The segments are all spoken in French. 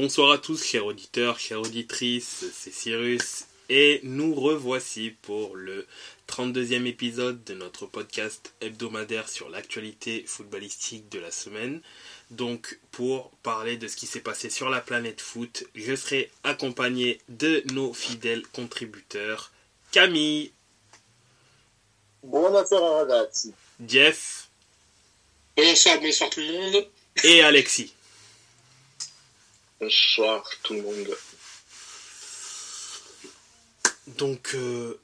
Bonsoir à tous, chers auditeurs, chères auditrices, c'est Cyrus et nous revoici pour le 32e épisode de notre podcast hebdomadaire sur l'actualité footballistique de la semaine. Donc pour parler de ce qui s'est passé sur la planète foot, je serai accompagné de nos fidèles contributeurs Camille. Buonasera ragazzi. Jeff. Bonsoir, bonsoir tout le monde. Et Alexis. Bonsoir tout le monde. Donc, euh,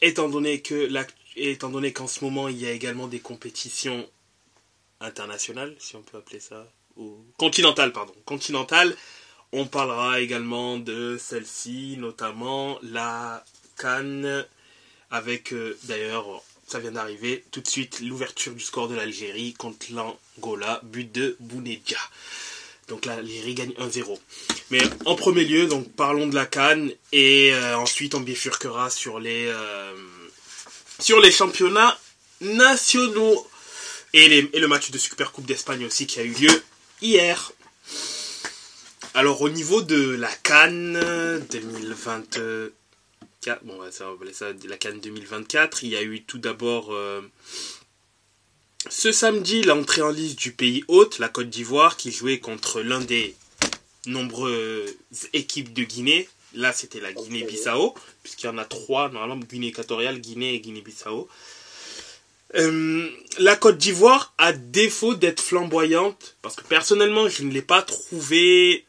étant donné que étant donné qu'en ce moment il y a également des compétitions internationales, si on peut appeler ça, ou continentales, pardon, continentales, on parlera également de celle-ci, notamment la Cannes, avec euh, d'ailleurs, ça vient d'arriver tout de suite l'ouverture du score de l'Algérie contre l'Angola, but de Bounedja. Donc là, l'Algérie gagne 1-0. Mais en premier lieu, donc parlons de la Cannes et euh, ensuite on bifurquera sur les euh, sur les championnats nationaux et, les, le match de Super Coupe d'Espagne aussi qui a eu lieu hier. Alors au niveau de la Cannes 2024, bon va ça la Cannes 2024, il y a eu tout d'abord euh, ce samedi, l'entrée en liste du pays hôte, la Côte d'Ivoire, qui jouait contre l'un des nombreuses équipes de Guinée. Là, c'était la Guinée-Bissau, puisqu'il y en a trois, normalement, Guinée équatoriale, Guinée et Guinée-Bissau. Euh, la Côte d'Ivoire, à défaut d'être flamboyante, parce que personnellement, je ne l'ai pas trouvée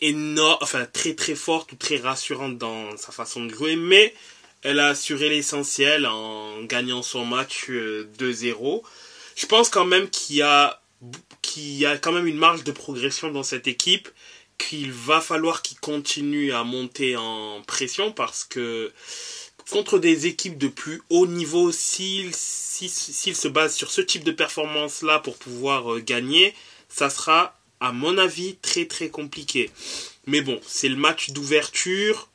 énorme, enfin très très forte ou très rassurante dans sa façon de jouer, mais elle a assuré l'essentiel en gagnant son match 2-0. Je pense quand même qu'il y a qu'il y a quand même une marge de progression dans cette équipe qu'il va falloir qu'il continue à monter en pression parce que contre des équipes de plus haut niveau, s'il se base sur ce type de performance-là pour pouvoir euh, gagner, ça sera, à mon avis, très très compliqué. Mais bon, c'est le match d'ouverture.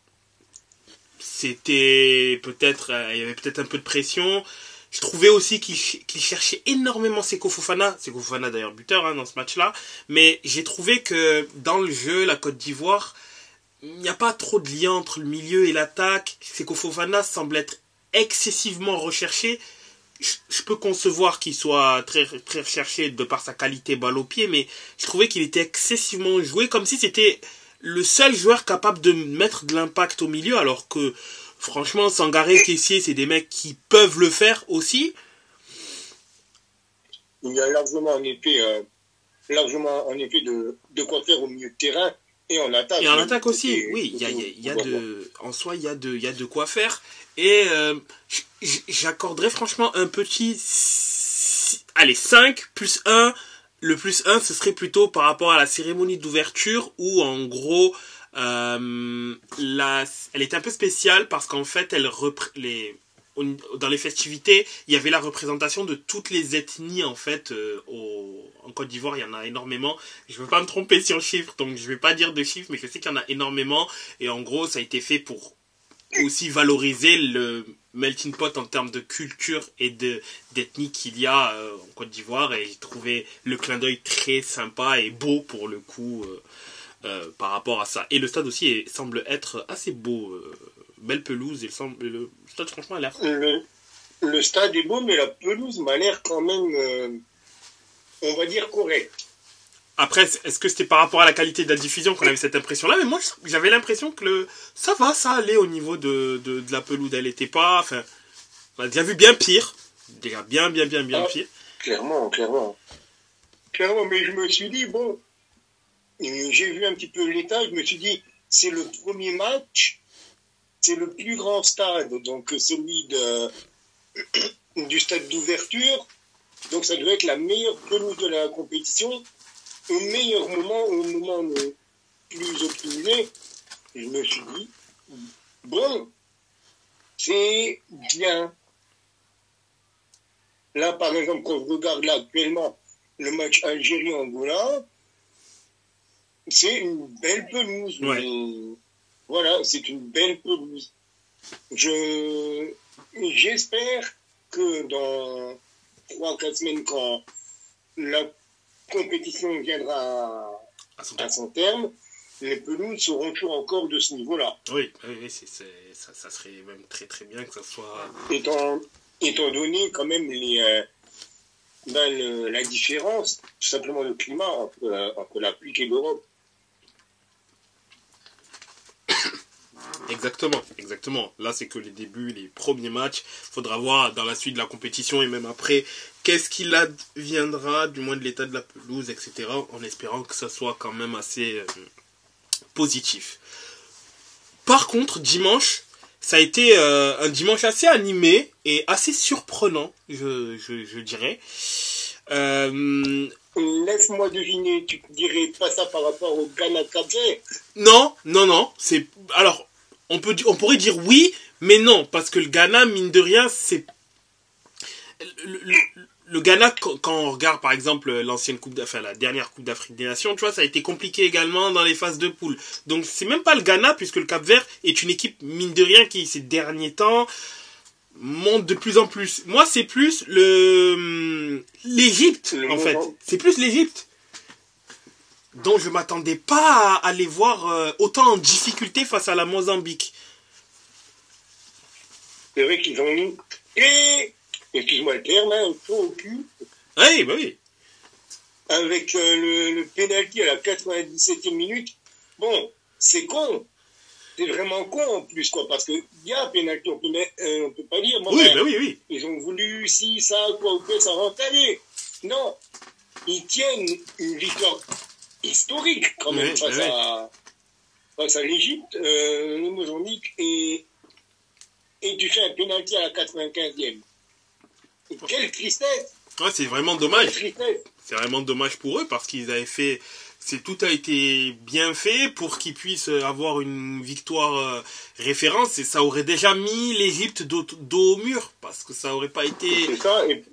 C'était peut-être, euh, il y avait peut-être un peu de pression. Je trouvais aussi qu'il cherchait énormément Seko Fofana. Seko Fofana d'ailleurs buteur hein, dans ce match-là. Mais j'ai trouvé que dans le jeu, la Côte d'Ivoire, il n'y a pas trop de lien entre le milieu et l'attaque. Seko Fofana semble être excessivement recherché. Je, peux concevoir qu'il soit très, très recherché de par sa qualité balle au pied, mais je trouvais qu'il était excessivement joué comme si c'était le seul joueur capable de mettre de l'impact au milieu, alors que Franchement, Sangaré, Caissier, c'est des mecs qui peuvent le faire aussi. Il y a largement en effet, euh, largement en effet de, de quoi faire au milieu de terrain et en attaque. Et en attaque aussi, oui. Il y a, il y a de, en soi, il y a de, il y a de quoi faire. Et euh, j'accorderais franchement un petit, allez, 5 plus 1. Le plus 1, ce serait plutôt par rapport à la cérémonie d'ouverture où, en gros, euh, elle était un peu spéciale parce qu'en fait, dans les festivités, il y avait la représentation de toutes les ethnies en fait euh, au, Côte d'Ivoire. Il y en a énormément. Je ne veux pas me tromper sur le chiffre, donc je ne vais pas dire de chiffres, mais je sais qu'il y en a énormément. Et en gros, ça a été fait pour aussi valoriser le melting pot en termes de culture et de d'ethnie qu'il y a euh, en Côte d'Ivoire. Et j'ai trouvé le clin d'œil très sympa et beau pour le coup. Euh, par rapport à ça. Et le stade aussi semble être assez beau. Euh, belle pelouse. Il semble, le stade, franchement, a l'air. Le, stade est beau, mais la pelouse m'a l'air quand même, euh, on va dire, correcte. Après, est-ce que c'était par rapport à la qualité de la diffusion qu'on avait cette impression-là? Mais moi, j'avais l'impression que le... ça va, ça allait au niveau de, de, la pelouse. Elle n'était pas. Enfin, on a déjà vu bien pire. Déjà bien, bien, bien, bien ah, pire. Clairement, clairement. Clairement, mais je me suis dit, bon, j'ai vu un petit peu l'état, je me suis dit, c'est le premier match, c'est le plus grand stade, donc celui du stade d'ouverture, donc ça devait être la meilleure pelouse de la compétition, au meilleur moment, au moment le plus optimisé. Je me suis dit, bon, c'est bien. Là, par exemple, quand je regarde là actuellement le match Algérie-Angola, c'est une belle pelouse. Voilà, c'est une belle pelouse. Je, j'espère que dans trois, quatre semaines, quand la compétition viendra À son à terme. son terme, les pelouses seront toujours encore de ce niveau-là. Oui, ça, ça serait même très très bien que ça soit. Étant, étant donné quand même les, euh, ben, le- la différence, tout simplement le climat entre, euh, entre l'Afrique et l'Europe. Exactement, exactement. Là, c'est que les débuts, les premiers matchs. Faudra voir dans la suite de la compétition et même après, qu'est-ce qu'il adviendra, du moins de l'état de la pelouse, etc. En espérant que ça soit quand même assez euh, positif. Par contre, dimanche, ça a été euh, un dimanche assez animé et assez surprenant, je, je, je dirais. Euh, Laisse-moi deviner, tu dirais pas ça par rapport au Ghana Non, non, non. C'est alors on peut on pourrait dire oui, mais non parce que le Ghana mine de rien c'est le, le- le Ghana quand on regarde par exemple l'ancienne coupe d'Afrique, enfin, la dernière coupe d'Afrique des Nations, tu vois, ça a été compliqué également dans les phases de poule. Donc c'est même pas le Ghana puisque le Cap Vert est une équipe mine de rien qui ces derniers temps monte de plus en plus. Moi c'est plus le l'Égypte Le en fait. C'est plus l'Égypte dont je m'attendais pas à, les voir euh, autant en difficulté face à la Mozambique. C'est vrai qu'ils ont mis, et, excuse-moi le terme, hein, chaud au cul, Oui, bah oui. avec euh, le, le penalty à la 97e minute. Bon, c'est con. C'est vraiment con en plus, quoi, parce qu'il y a un penalty, on peut, euh, on peut pas dire, bon, Oui, ben, bah oui, oui. ils ont voulu si, ça, quoi, ou quoi, ça rentre aller. Non, ils tiennent une victoire historique quand même face. À, face à l'Égypte, euh, le Mozambique, et, et tu fais un penalty à la 95e. Et Quelle tristesse, Ouais, c'est vraiment dommage. C'est vraiment dommage pour eux parce qu'ils avaient fait. C'est tout a été bien fait pour qu'ils puissent avoir une victoire euh, référence et ça aurait déjà mis l'Égypte dos, dos au mur parce que ça aurait pas été. C'est ça, et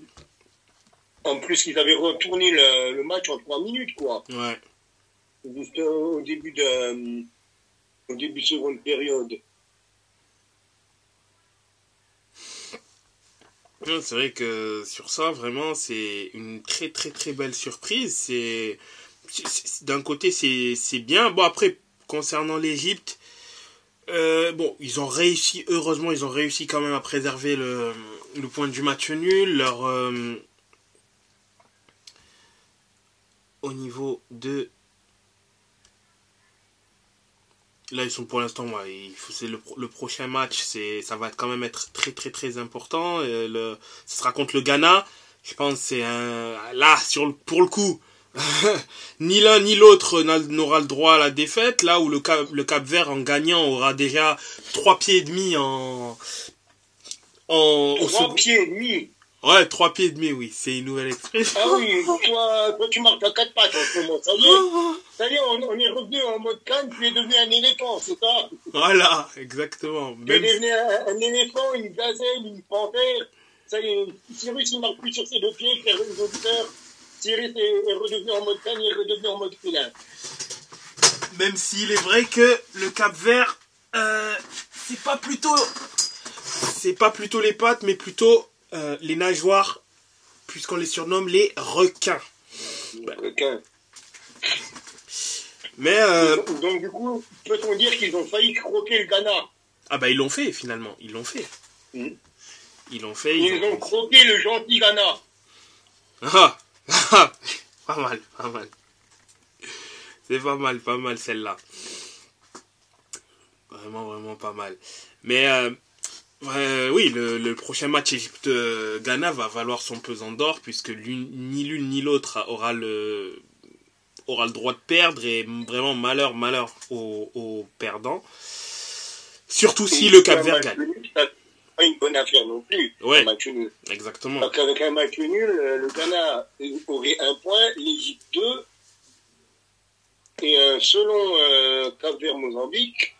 en plus, ils avaient retourné le, le match en trois minutes, quoi. Ouais. Juste au début de, euh, au début de seconde période. C'est vrai que sur ça, vraiment, c'est une très très très belle surprise. C'est d'un côté, c'est c'est bien. Bon après, concernant l'Égypte, euh, bon, ils ont réussi. Heureusement, ils ont réussi quand même à préserver le, le point du match nul. Leur euh, au niveau de Là, ils sont pour l'instant, ouais, c'est le, le prochain match, c'est, ça va quand même être très très très important. Euh, le, ce sera contre le Ghana. Je pense que c'est un, là, sur le, pour le coup, ni l'un ni l'autre n'a- n'aura le droit à la défaite. Là où le Cap, le Cap Vert en gagnant aura déjà trois pieds et demi en, en, Trois pieds et demi. Ouais, trois pieds et demi, oui, c'est une nouvelle expression. Ah oui, toi, toi tu marches à quatre pattes en ce moment. Ça y est, ça y est on, on est revenu en mode canne, tu es devenu un éléphant, c'est ça? Voilà, exactement. Tu es devenu un, un éléphant, une gazelle, une panthère. Ça y est, Cyrus il marche plus sur ses deux pieds, frère les auditeurs. Cyrus est, est redevenu en mode canne, il est redevenu en mode félin. même s'il est vrai que le Cap Vert, euh, c'est pas plutôt, c'est pas plutôt les pattes, mais plutôt euh, les nageoires, puisqu'on les surnomme les requins. Requin. Mais euh, Donc du coup, peut-on dire qu'ils ont failli croquer le Ghana ah bah ils l'ont fait finalement, ils l'ont fait. Mhm. Ils l'ont fait. Ils Ils ont... ont croqué le gentil Ghana. Ah, ah, pas mal, pas mal. C'est pas mal, pas mal celle-là. Vraiment, vraiment pas mal. Mais euh, oui, le, le prochain match Égypte-Ghana va valoir son pesant d'or puisque ni l'une ni l'autre aura le aura le droit de perdre et vraiment malheur, malheur aux, aux perdants. Surtout si le Cap Vert gagne. pas une bonne affaire non plus. Ouais. Un match nul. Exactement. Parce qu'avec un match nul, euh, le Ghana aurait un point, l'Égypte deux. Et euh, selon euh, Cap Vert Mozambique,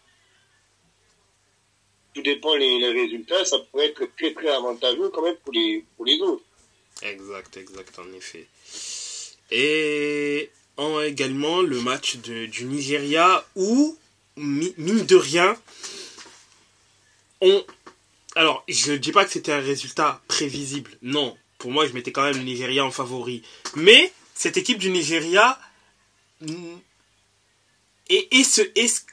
dépend les, résultats, ça pourrait être très très avantageux quand même pour les, pour les autres. Exact, exact, en effet. Et en également le match de- du Nigeria où, mi- mine de rien, on... Alors, je ne dis pas que c'était un résultat prévisible. Non, pour moi, je mettais quand même le Nigeria en favori. Mais cette équipe du Nigeria, et, ce,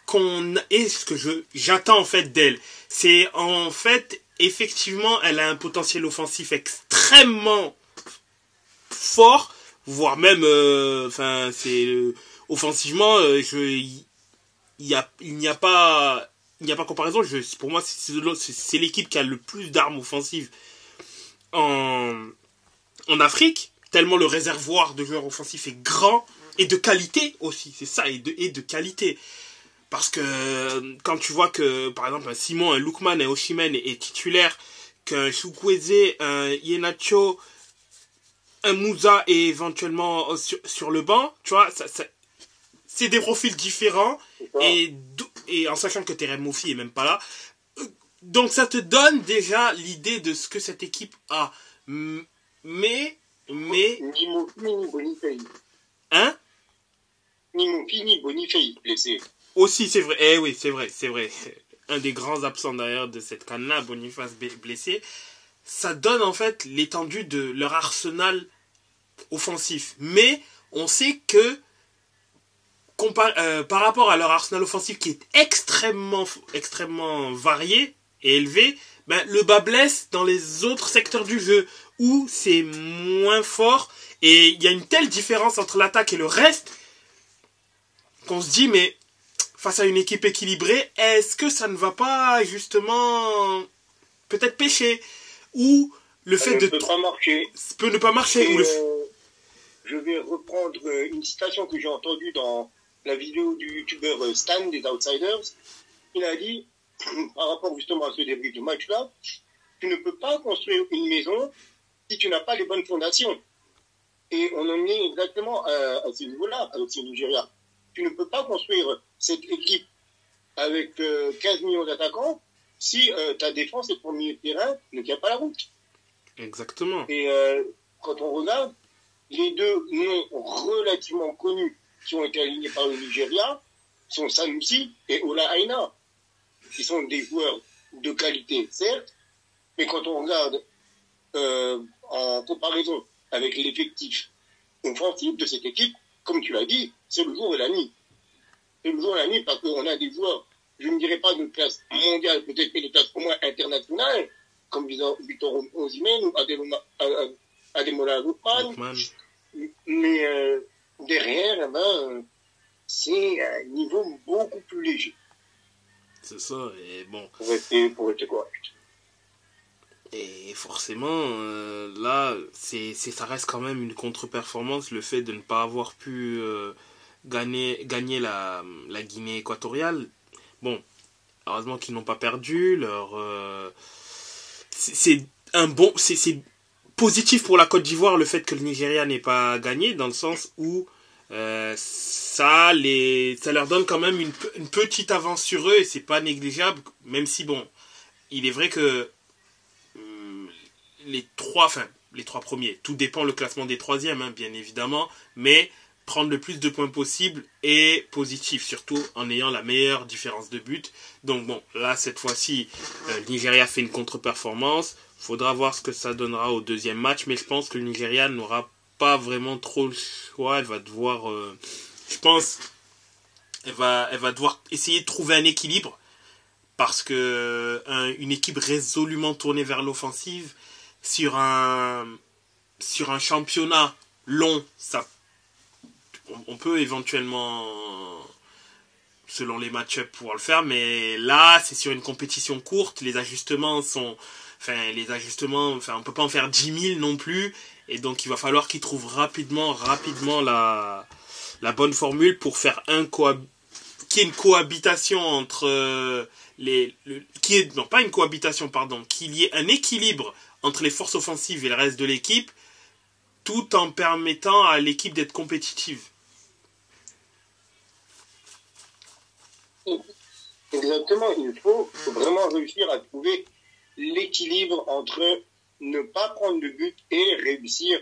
qu'on, ce que je, j'attends en fait d'elle, c'est en fait, effectivement, elle a un potentiel offensif extrêmement fort, voire même, euh, enfin, c'est, euh, offensivement, euh, il y a, il n'y a pas, il n'y a pas comparaison. Pour moi, c'est l'équipe qui a le plus d'armes offensives en, en Afrique, tellement le réservoir de joueurs offensifs est grand et de qualité aussi, c'est ça, et de, et de qualité. Parce que euh, quand tu vois que, par exemple, un Simon, un Lookman, un Oshimen est, est titulaire, qu'un Chukwueze, un Yenacho, un Moussa est éventuellement sur, sur le banc, tu vois, ça, ça, c'est des profils différents, et, et en sachant que Terem Moufi est même pas là. Euh, Donc ça te donne déjà l'idée de ce que cette équipe a. Mais, mais, Ni ni Bonifay. hein? Ni Mofi, ni Bonifay blessé. Aussi, c'est vrai. Eh oui, c'est vrai, c'est vrai. Un des grands absents d'ailleurs de cette canne-là, Boniface blessé. Ça donne en fait l'étendue de leur arsenal offensif. Mais on sait que euh, par rapport à leur arsenal offensif qui est extrêmement, extrêmement varié et élevé, ben, le bas blesse dans les autres secteurs du jeu où c'est moins fort et il y a une telle différence entre l'attaque et le reste qu'on se dit mais face à une équipe équilibrée, est-ce que ça ne va pas justement peut-être pêcher? Ou le fait de peut pas marcher. peut ne pas marcher ou le euh, je vais reprendre euh, une citation que j'ai entendue dans la vidéo du youtubeur euh, Stan des Outsiders. Il a dit, par rapport justement à ce débrief de match-là, tu ne peux pas construire une maison si tu n'as pas les bonnes fondations. Et on en est exactement à, à ce niveau-là avec ce Nigeria. Tu ne peux pas construire cette équipe avec euh, 15 millions d'attaquants si euh, ta défense et ton milieu de terrain ne tient pas la route. exactement Et euh, quand on regarde, les deux noms relativement connus qui ont été alignés par le Nigeria sont Sanusi et Ola Aina, qui sont des joueurs de qualité, certes, mais quand on regarde euh, en comparaison avec l'effectif offensif de cette équipe, comme tu l'as dit, c'est le jour et la nuit. C'est le jour et la nuit parce qu'on a des joueurs, je ne dirais pas de classe mondiale, peut-être mais de classe au moins internationale, comme Victor Victor Osimhen ou Ademola- euh, Lookman, Lookman. mais euh, derrière, eh ben, euh, c'est un niveau beaucoup plus léger, c'est ça et bon pour rester, pour rester correct. Et forcément, euh, là, c'est, c'est, ça reste quand même une contre-performance, le fait de ne pas avoir pu euh, gagner, gagner la, la Guinée équatoriale. Bon, heureusement qu'ils n'ont pas perdu. Leur, euh, c'est, un bon, c'est, positif pour la Côte d'Ivoire le fait que le Nigeria n'ait pas gagné, dans le sens où euh, ça, les, ça leur donne quand même une, une petite avance sur eux et c'est pas négligeable, même si bon, il est vrai que hum, les trois, les trois premiers, tout dépend le classement des troisièmes, hein, bien évidemment, mais prendre le plus de points possible est positif, surtout en ayant la meilleure différence de but. Donc bon, là cette fois-ci, euh, le Nigeria fait une contre-performance. Faudra voir ce que ça donnera au deuxième match, mais je pense que le Nigeria n'aura pas vraiment trop le choix. Elle va devoir, euh, je pense, elle va, elle va devoir essayer de trouver un équilibre parce que un- une équipe résolument tournée vers l'offensive sur un sur un championnat long, ça on, peut éventuellement selon les match-ups pouvoir le faire, mais là c'est sur une compétition courte, les ajustements sont enfin les ajustements, enfin on peut pas en faire 10 000 non plus, et donc il va falloir qu'ils trouvent rapidement rapidement la bonne formule pour faire un une cohabitation entre euh, les le- qui est non pas une cohabitation pardon qu'il y ait un équilibre entre les forces offensives et le reste de l'équipe tout en permettant à l'équipe d'être compétitive Exactement, il faut vraiment réussir à trouver l'équilibre entre ne pas prendre de but et réussir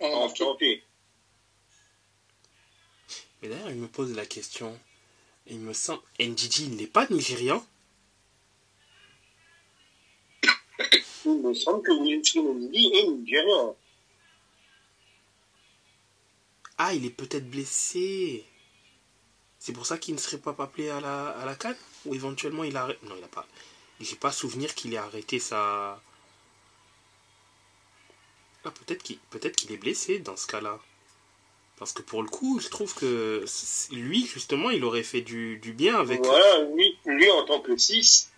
à en tenter. mais d'ailleurs il me pose la question il me semble NDG il n'est pas nigérian? Il me semble que Ndidi est nigérian. ah il est peut-être blessé C'est pour ça qu'il ne serait pas appelé à la, à la Cannes Ou éventuellement il a... Non, il n'a pas... J'ai pas souvenir qu'il ait arrêté sa... Ah, peut-être qu'il peut qu'il est blessé dans ce cas-là. Parce que pour le coup, je trouve que lui, justement, il aurait fait du, du bien avec... Voilà, lui, lui en tant que 6,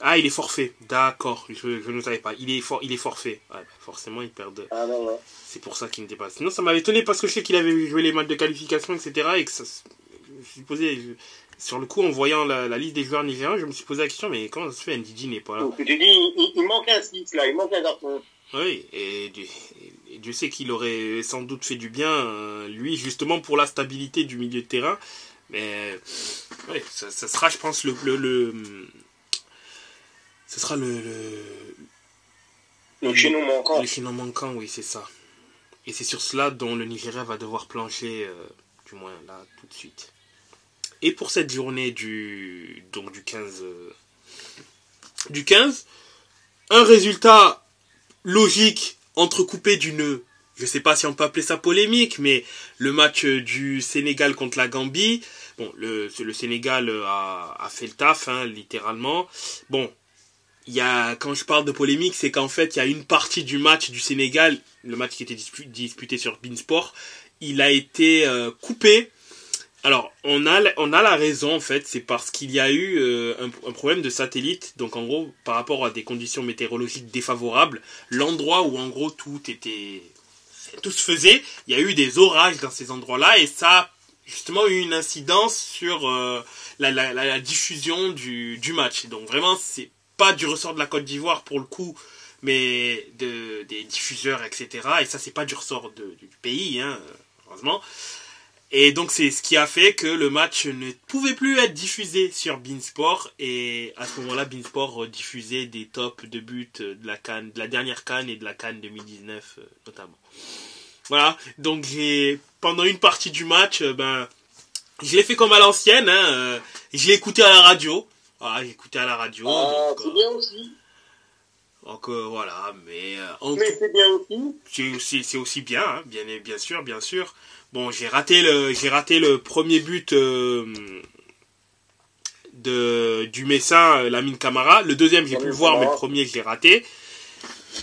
Ah, il est forfait. D'accord, je, ne savais pas. Il est, for, il est forfait. Bah, forcément, il perd. Ah, non, non. C'est pour ça qu'il n'était pas. Sinon, ça m'avait étonné parce que je sais qu'il avait joué les matchs de qualification, etc. Et que ça. Je me suis posé. Sur le coup, en voyant la, liste des joueurs nigériens, je me suis posé la question mais comment ça se fait? Ndidi n'est pas là Donc, tu dis, il, manque un 6 là, il manque un garçon. Oui, et, Dieu sait qu'il aurait sans doute fait du bien, euh, lui, justement pour la stabilité du milieu de terrain. Mais ouais, ça, sera, je pense, le, le ce sera le. Le, le chaînon manquant. Le chaînon manquant, oui, c'est ça. Et c'est sur cela dont le Nigeria va devoir plancher, euh, du moins là, tout de suite. Et pour cette journée du, donc du 15, euh, du 15, un résultat logique entrecoupé d'une, je sais pas si on peut appeler ça polémique, mais le match du Sénégal contre la Gambie. Bon, le, le Sénégal a, a fait le taf, hein, littéralement. Bon, y a, quand je parle de polémique, c'est qu'en fait, il y a une partie du match du Sénégal, le match qui était disputé sur Beansport, il a été euh, coupé. Alors, on a, on a la raison, en fait, c'est parce qu'il y a eu euh, un, problème de satellite. Donc, en gros, par rapport à des conditions météorologiques défavorables, l'endroit où, en gros, tout était... Tout se faisait, il y a eu des orages dans ces endroits-là, et ça a justement eu une incidence sur euh, la, diffusion du match. Donc, vraiment, c'est pas du ressort de la Côte d'Ivoire pour le coup, mais de, des diffuseurs, etc. Et ça, c'est pas du ressort du pays, hein, heureusement. Et donc, c'est ce qui a fait que le match ne pouvait plus être diffusé sur Beansport. Et à ce moment-là, Beansport diffusait des tops de buts de la dernière Cannes et de la Cannes 2019, euh, notamment. Voilà. Donc, pendant une partie du match, euh, ben, je l'ai fait comme à l'ancienne, hein, euh, je l'ai écouté à la radio. Ah, j'écoutais à la radio. Ah, c'est bien aussi. Donc euh, voilà, mais. Euh, mais c'est bien aussi. C'est aussi, c'est aussi bien, hein, bien, bien sûr, bien sûr. Bon, j'ai raté le, j'ai raté le premier but euh, de du Messin, Lamine Camara. Le deuxième, j'ai pu le voir, mais le premier, je l'ai raté.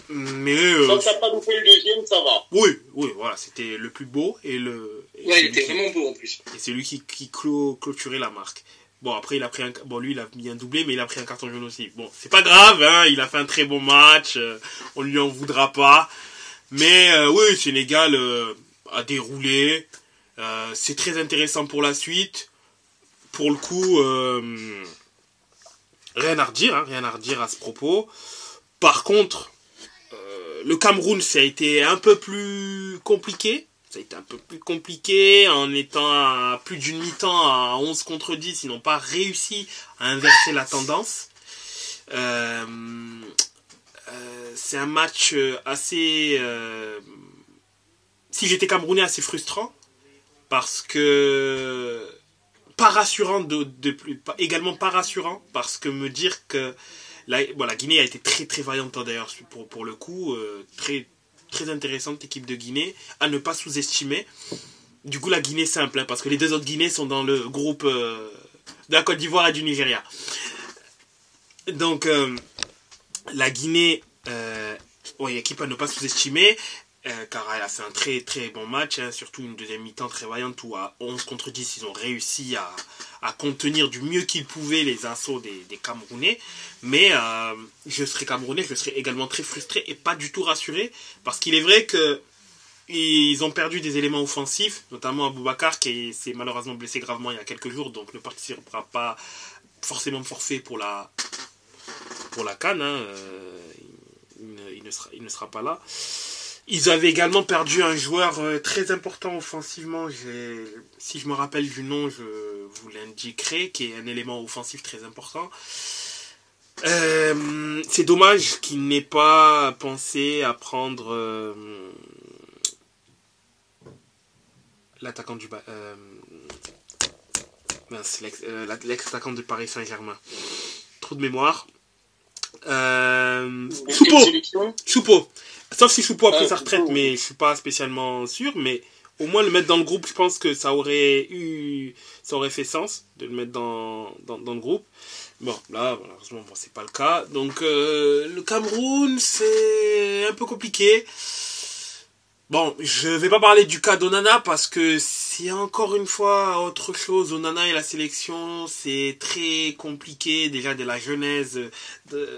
Mais. Quand t'as pas loupé le deuxième, ça va. Oui, oui, voilà, c'était le plus beau et le. ouais, il était vraiment beau en plus. Et c'est lui qui, qui clôturait la marque. Bon, après, il a pris un, bon, lui, il a mis un doublé, mais il a pris un carton jaune aussi. Bon, c'est pas grave, hein, il a fait un très bon match, euh, on lui en voudra pas. Mais, euh, oui, Sénégal euh, a déroulé, euh, c'est très intéressant pour la suite. Pour le coup, rien à redire, hein, rien à redire à ce propos. Par contre, le Cameroun, ça a été un peu plus compliqué ça a été un peu plus compliqué en étant à plus d'une mi-temps à 11 contre 10, ils n'ont pas réussi à inverser la tendance. Euh, euh, c'est un match assez, euh, si j'étais camerounais, assez frustrant parce que pas rassurant de, également pas rassurant parce que me dire que la, bon, la Guinée a été très très vaillante hein, d'ailleurs pour, pour le coup, très très intéressante équipe de Guinée à ne pas sous-estimer. Du coup, la Guinée simple, hein, parce que les deux autres Guinées sont dans le groupe euh, de la Côte d'Ivoire et du Nigeria. Donc, euh, la Guinée, euh, équipe à ne pas sous-estimer. Euh, car elle a un très très bon match, hein, surtout une deuxième mi-temps très vaillante où à 11 contre 10 ils ont réussi à, contenir du mieux qu'ils pouvaient les assauts des, Camerounais. Mais euh, je serais Camerounais, je serais également très frustré et pas du tout rassuré parce qu'il est vrai que ils ont perdu des éléments offensifs, notamment Aboubacar qui s'est malheureusement blessé gravement il y a quelques jours, donc ne participera pas forcément forfait pour la pour canne. Hein. Euh, il ne sera pas là. Ils avaient également perdu un joueur euh, très important offensivement. Si je me rappelle du nom, je vous l'indiquerai, qui est un élément offensif très important. Euh, c'est dommage qu'il n'ait pas pensé à prendre euh, l'attaquant du l'ex-attaquant de Paris Saint-Germain. Trop de mémoire. Choupo. Choupo. Sauf si Choupo a pris Ah, sa retraite, Choupo. mais je suis pas spécialement sûr. Mais au moins le mettre dans le groupe, je pense que ça aurait eu, ça aurait fait sens de le mettre dans, dans, dans le groupe. Bon, là, malheureusement, bon, c'est pas le cas. Donc, euh, le Cameroun, c'est un peu compliqué. Bon, je vais pas parler du cas d'Onana parce que c'est encore une fois autre chose. Onana et la sélection, c'est très compliqué déjà de la genèse. De,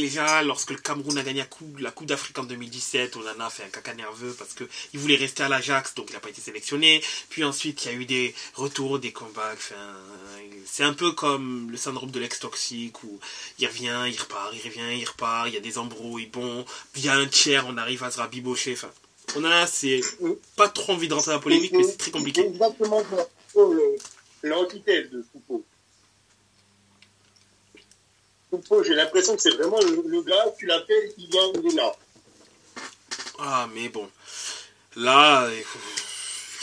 déjà, lorsque le Cameroun a gagné la Coupe, coupe d'Afrique en 2017, Onana a fait un caca nerveux parce que il voulait rester à l'Ajax, donc il n'a pas été sélectionné. Puis ensuite, il y a eu des retours, des combats. Enfin, c'est un peu comme le syndrome de l'ex toxique où il revient, il repart, il revient, il repart. Il y a des embrouilles, bon. Puis il y a un tiers, on arrive à se rabibocher. Enfin, Onana, c'est pas trop envie de rentrer dans la polémique, mais c'est très compliqué. Exactement. Oh, l'antithèse de Foucault. J'ai l'impression que c'est vraiment le, gars, tu l'appelles, il vient, il est là. Ah, mais bon. Là,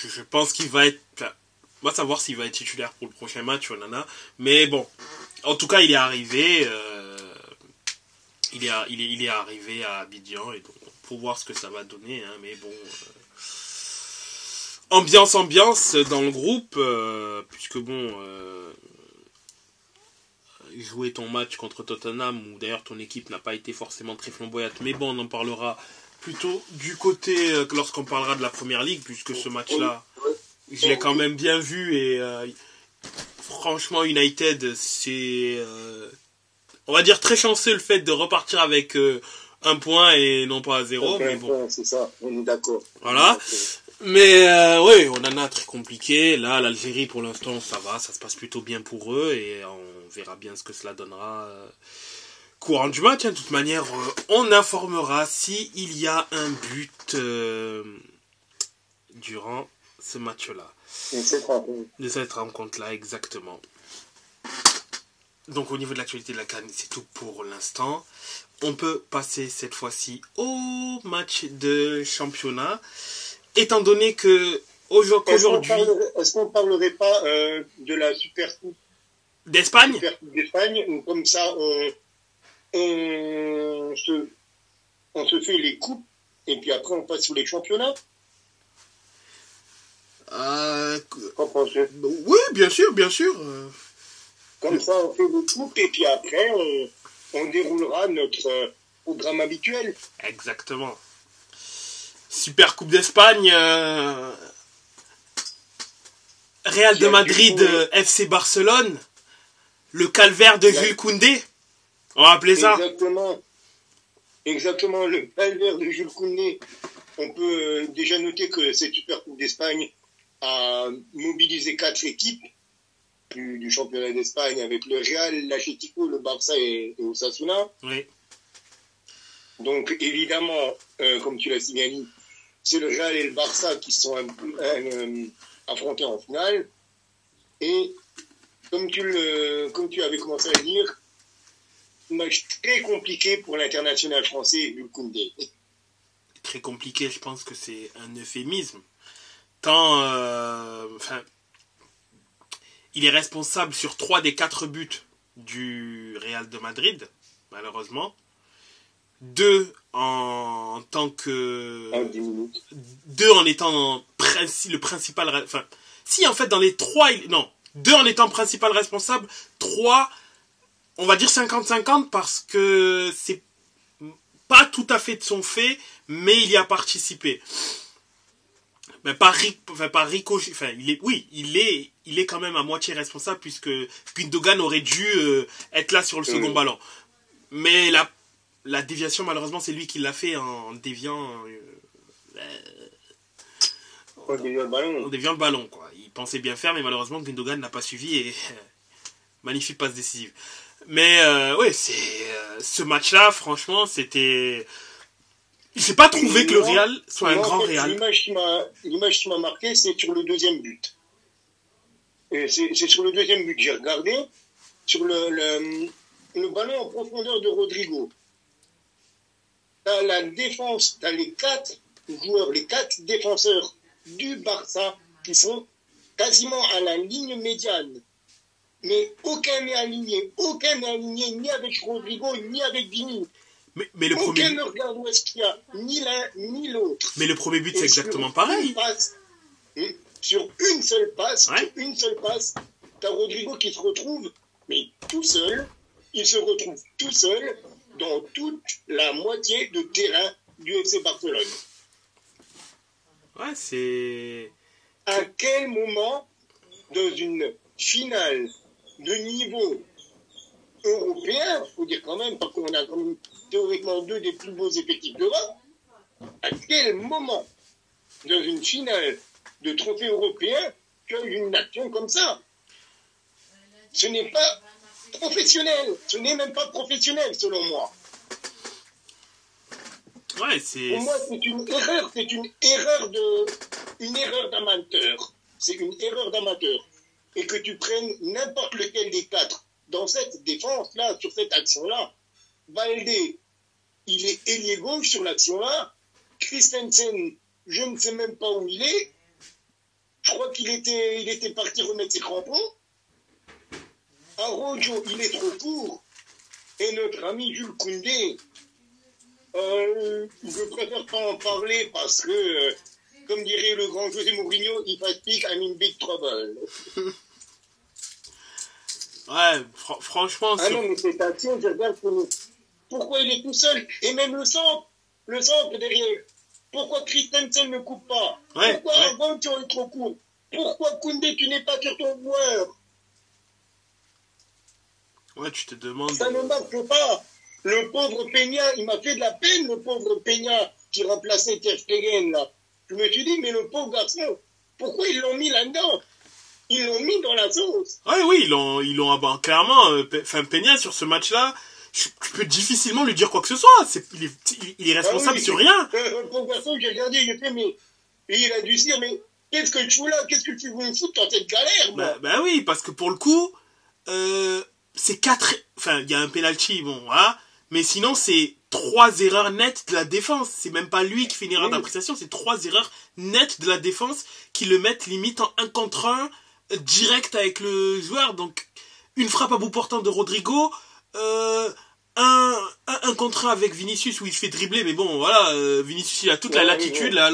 je pense qu'il va être. on va savoir s'il va être titulaire pour le prochain match, Onana. Mais bon, en tout cas, il est arrivé. euh, il, est, il, est, il est arrivé à Abidjan. Et donc, faut voir ce que ça va donner. hein, mais bon. euh, ambiance, ambiance dans le groupe. euh, puisque bon. Jouer ton match contre Tottenham, où d'ailleurs ton équipe n'a pas été forcément très flamboyante, mais bon, on en parlera plutôt du côté euh, lorsqu'on parlera de la première ligue, puisque ce match-là, je l'ai quand même bien vu et euh, franchement, United, c'est, euh, on va dire très chanceux le fait de repartir avec un point et non pas à zéro, mais bon, C'est ça, on est d'accord. Voilà. Mais euh, oui, on en a très compliqué. Là, l'Algérie, pour l'instant, ça va, ça se passe plutôt bien pour eux et on verra bien ce que cela donnera euh, courant du match. hein. De toute manière, euh, on informera si il y a un but euh, durant ce match-là. De cette rencontre-là, exactement. Donc, au niveau de l'actualité de la Cannes, c'est tout pour l'instant. On peut passer cette fois-ci au match de championnat. Étant donné que Est-ce qu'on aujourd'hui, parlerait, est-ce qu'on parlerait pas euh, de la Super Coupe, d'Espagne, d'Espagne, où comme ça, on, on, se, on se fait les coupes, et puis après on passe sur les championnats? Euh, oui, bien sûr, bien sûr. euh, Comme ça, on fait les coupes, et puis après, on, on déroulera notre euh, programme habituel. Exactement. Super Coupe d'Espagne. euh, Real de Madrid, euh, FC Barcelone. Le calvaire de. Jules Koundé. On va appeler ça. Exactement. Exactement, le calvaire de Jules Koundé. On peut euh, déjà noter que cette Super Coupe d'Espagne a mobilisé quatre équipes du, du championnat d'Espagne avec le Real, l'Atlético, le Barça et, et Osasuna. Oui. Donc évidemment, euh, comme tu l'as signalé, c'est le Real et le Barça qui sont un- euh, affrontés en finale. Et comme tu, avais commencé à le dire, match très compliqué pour l'international français Koundé. très compliqué, je pense que c'est un euphémisme. Tant, euh, enfin, il est responsable sur trois des quatre buts du Real de Madrid, malheureusement. Deux en tant que, En 10 minutes. deux en étant princi- le principal, enfin, si en fait dans les trois, il- non, deux en étant principal responsable, trois, on va dire 50-50 parce que c'est pas tout à fait de son fait, mais il y a participé. Mais par, enfin, par ricochet, enfin, il est, oui, il est, il est quand même à moitié responsable puisque Gundogan aurait dû euh, être là sur le second Mhm. ballon. Mais la, la déviation, malheureusement, c'est lui qui l'a fait en déviant, euh, On dévie le ballon. en déviant le ballon, quoi. Il pensait bien faire, mais malheureusement, Gundogan n'a pas suivi et magnifique passe décisive. Mais euh, ouais, c'est euh, ce match-là, franchement, c'était. J'ai pas trouvé que le Real soit un en grand fait, Real. L'image qui m'a, marqué, c'est sur le deuxième but. C'est, sur le deuxième but que j'ai regardé, sur le, le, le ballon en profondeur de Rodrigo. T'as la défense, t'as les quatre joueurs, les quatre défenseurs du Barça qui sont quasiment à la ligne médiane. Mais aucun n'est aligné, aucun n'est aligné ni avec Rodrigo, ni avec Vini. Mais, mais le Aucun premier, ne regarde où est-ce qu'il y a ni l'un ni l'autre. mais le premier but, c'est exactement pareil. passe, hmm, sur une seule passe, Ouais. sur une seule passe, t'as Rodrigo qui se retrouve, mais tout seul, il se retrouve tout seul dans toute la moitié de terrain du FC Barcelone. Ouais, c'est. À quel moment, dans une finale de niveau européen, faut dire quand même, parce qu'on a quand même théoriquement deux des plus beaux effectifs d'Europe, à quel moment, dans une finale de trophée européen, tu as une action comme ça Ce n'est pas professionnel, ce n'est même pas professionnel selon moi. Ouais, c'est. Pour moi, c'est une erreur, c'est une erreur de, une erreur d'amateur. C'est une erreur d'amateur. Et que tu prennes n'importe lequel des quatre dans cette défense-là, sur cette action-là, Valdé, il est ailier gauche sur l'action-là. Christensen, je ne sais même pas où il est. Je crois qu'il était, il était parti remettre ses crampons. Arrojo, il est trop court. Et notre ami Jules Koundé, euh, je préfère pas en parler parce que, euh, comme dirait le grand José Mourinho, if I speak, I'm in big trouble. Ouais, fr- franchement, Ah non, mais cette action, je regarde que- pourquoi il est tout seul? Et même le centre, le centre derrière. Pourquoi Christensen ne coupe pas? Ouais, Pourquoi ouais. Est trop court? Pourquoi Koundé, tu n'es pas sur ton joueur? Ouais, tu te demandes. Ça ne marche pas. Le pauvre Peña, il m'a fait de la peine, le pauvre Peña qui remplaçait Ter Stegen, là. Je me suis dit, mais le pauvre garçon, pourquoi ils l'ont mis là-dedans? Ils l'ont mis dans la sauce. Ouais, oui, ils l'ont, ils l'ont clairement. euh, Enfin, Peña sur ce match-là, je peux difficilement lui dire quoi que ce soit. Il, est, il- il est responsable Ah oui, sur rien. Euh, Le pauvre garçon, j'ai regardé, a fait, mais. Et il a dû se dire, mais qu'est-ce que tu fous là? Qu'est-ce que tu veux me foutre dans cette galère, moi? Bah, bah oui, parce que pour le coup, euh, c'est quatre. Enfin, il y a un penalty, bon, voilà. Mais sinon, c'est trois erreurs nettes de la défense. C'est même pas lui qui fait une erreur d'appréciation, c'est trois erreurs nettes de la défense qui le mettent limite en un contre un direct avec le joueur. Donc, une frappe à bout portant de Rodrigo, euh, un, un, un contre un avec Vinicius où il se fait dribbler, mais bon, voilà, euh, Vinicius il a toute la latitude, ouais. la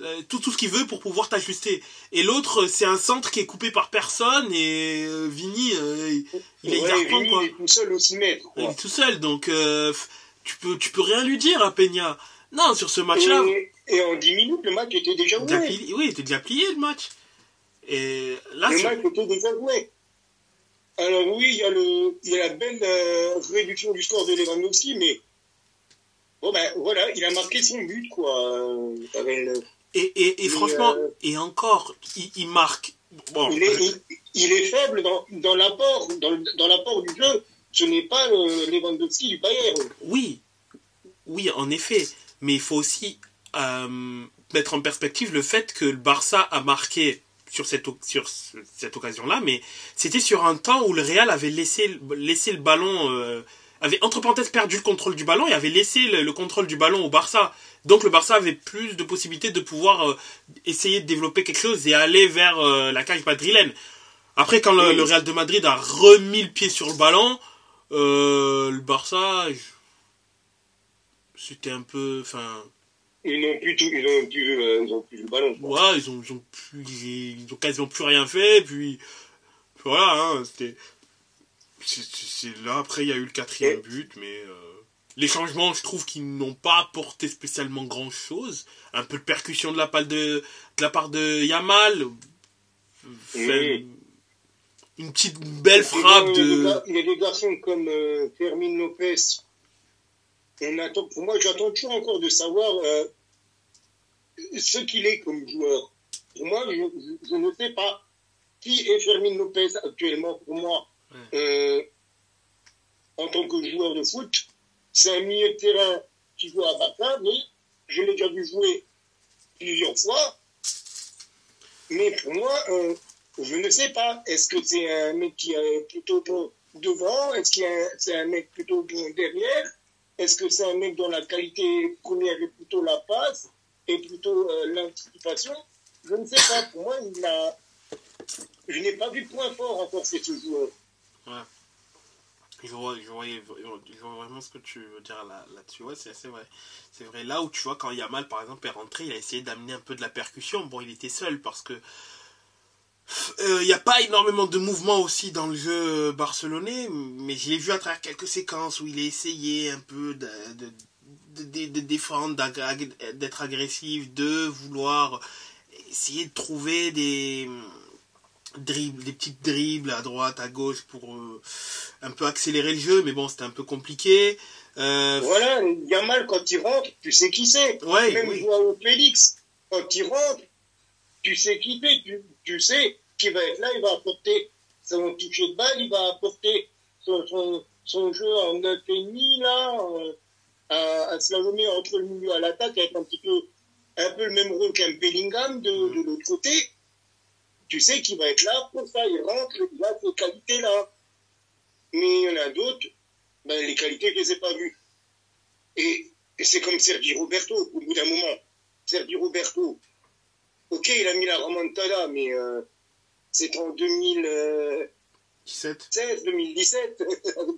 euh, tout, tout ce qu'il veut pour pouvoir t'ajuster. Et l'autre, c'est un centre qui est coupé par personne et euh, Vini, euh, il, est Vini, quoi. il est tout seul au 6 mètres, Il est tout seul, donc euh, tu peux tu peux rien lui dire à Peña. Non, sur ce match-là, Et, et en 10 minutes, le match était déjà déjà joué. plié- oui, il était déjà plié le match. Et là, Le sur- match était déjà joué. Alors oui, il y a, le, il y a la belle euh, réduction du score de Lewandowski, mais bon ben voilà, il a marqué son but quoi. euh, avec le- et, et, et Mais, franchement, euh, et encore, il, il marque. Bon, il, est, il, il est faible dans, dans l'apport, dans, dans l'apport du jeu. Ce n'est pas le Lewandowski du Bayern. Oui, oui, en effet. Mais il faut aussi euh, mettre en perspective le fait que le Barça a marqué sur cette, sur occasion-là, mais c'était sur un temps où le Real avait laissé, le- laissé le ballon, euh, avait entre parenthèses perdu le contrôle du ballon et avait laissé le, le contrôle du ballon au Barça. Donc le Barça avait plus de possibilités de pouvoir euh, essayer de développer quelque chose et aller vers euh, la cage madrilène. Après, quand le, Oui. le Real de Madrid a remis le pied sur le ballon, euh, le Barça, c'était un peu, enfin, Ils n'ont plus tout, ils ont plus, ils ont plus le ballon. ouais, ils ont, ils ont plus, ils ont quasiment plus rien fait, puis, voilà, hein, c'était, c'est, là après il y a eu le quatrième but, mais les changements, je trouve qu'ils n'ont pas apporté spécialement grand chose. Un peu de percussion de la part de, de la part de Yamal, fait une petite belle frappe de, Il y a des garçons comme euh, Fermin Lopez. On attend, pour moi, j'attends toujours encore de savoir euh, ce qu'il est comme joueur. Pour moi, je, je- je ne sais pas qui est Fermin Lopez actuellement. Pour moi, euh, en tant que joueur de foot, c'est un milieu de terrain qui joue à Barça, mais je l'ai déjà vu jouer plusieurs fois. Mais pour moi, euh, je ne sais pas. Est-ce que c'est un mec qui est plutôt bon devant? Est-ce que c'est un mec plutôt bon derrière? Est-ce que c'est un mec dont la qualité première est plutôt la passe et plutôt euh, l'anticipation? Je ne sais pas. Pour moi, il a... je n'ai pas vu de point fort encore chez ce joueur. Je vois, je, vois, vraiment ce que tu veux dire là, là-dessus. Ouais, c'est vrai. C'est vrai. Là où tu vois, quand Yamal, par exemple, est rentré, il a essayé d'amener un peu de la percussion. Bon, il était seul parce que. Euh, il n'y a pas énormément de mouvement aussi dans le jeu barcelonais, mais je l'ai vu à travers quelques séquences où il a essayé un peu de, de, de défendre, d'être agressif, de vouloir essayer de trouver des dribbles, des petites dribbles à droite, à gauche pour euh, un peu accélérer le jeu, mais bon, c'était un peu compliqué. Euh... Voilà, Yamal, quand il rentre, tu sais qui c'est. Ouais, Même oui. au Félix, quand il rentre, tu sais qui c'est, tu, tu sais qu'il va être là, il va apporter son toucher de balle, il va apporter son, son, son jeu en 9,5 là, euh, à, à slalomer entre le milieu à l'attaque, avec un petit peu, un peu le même rôle qu'un Bellingham de, de l'autre côté tu sais qu'il va être là pour ça, il rentre, il a ces qualités-là. Mais il y en a d'autres, ben, les qualités, je ne les ai pas vues. Et, c'est comme Sergi Roberto, au bout d'un moment. Sergi Roberto, ok, il a mis la remontada, mais euh, c'est en 2017, 2017,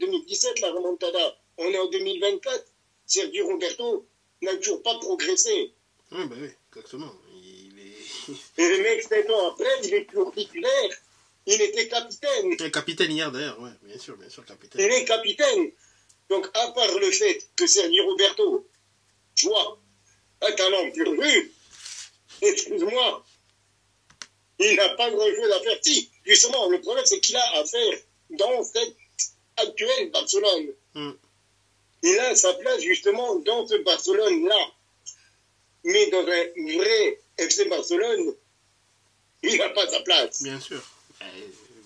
2017 la remontada. On est en 2024. Sergi Roberto n'a toujours pas progressé. Oui, ben oui, exactement. Et le mec, sept ans après, il est plus titulaire. Il était capitaine. Il est capitaine hier d'ailleurs, oui, bien sûr, bien sûr, capitaine. Il est capitaine. Donc, à part le fait que Sergi Roberto soit un talent pur vu, excuse-moi, il n'a pas grand-chose à faire. Si, justement, le problème, c'est qu'il a à faire dans cette actuelle Barcelone. Hmm. Il a sa place, justement, dans ce Barcelone-là. Mais dans un vrai FC Barcelone, il n'a pas sa place. Bien sûr. Eh,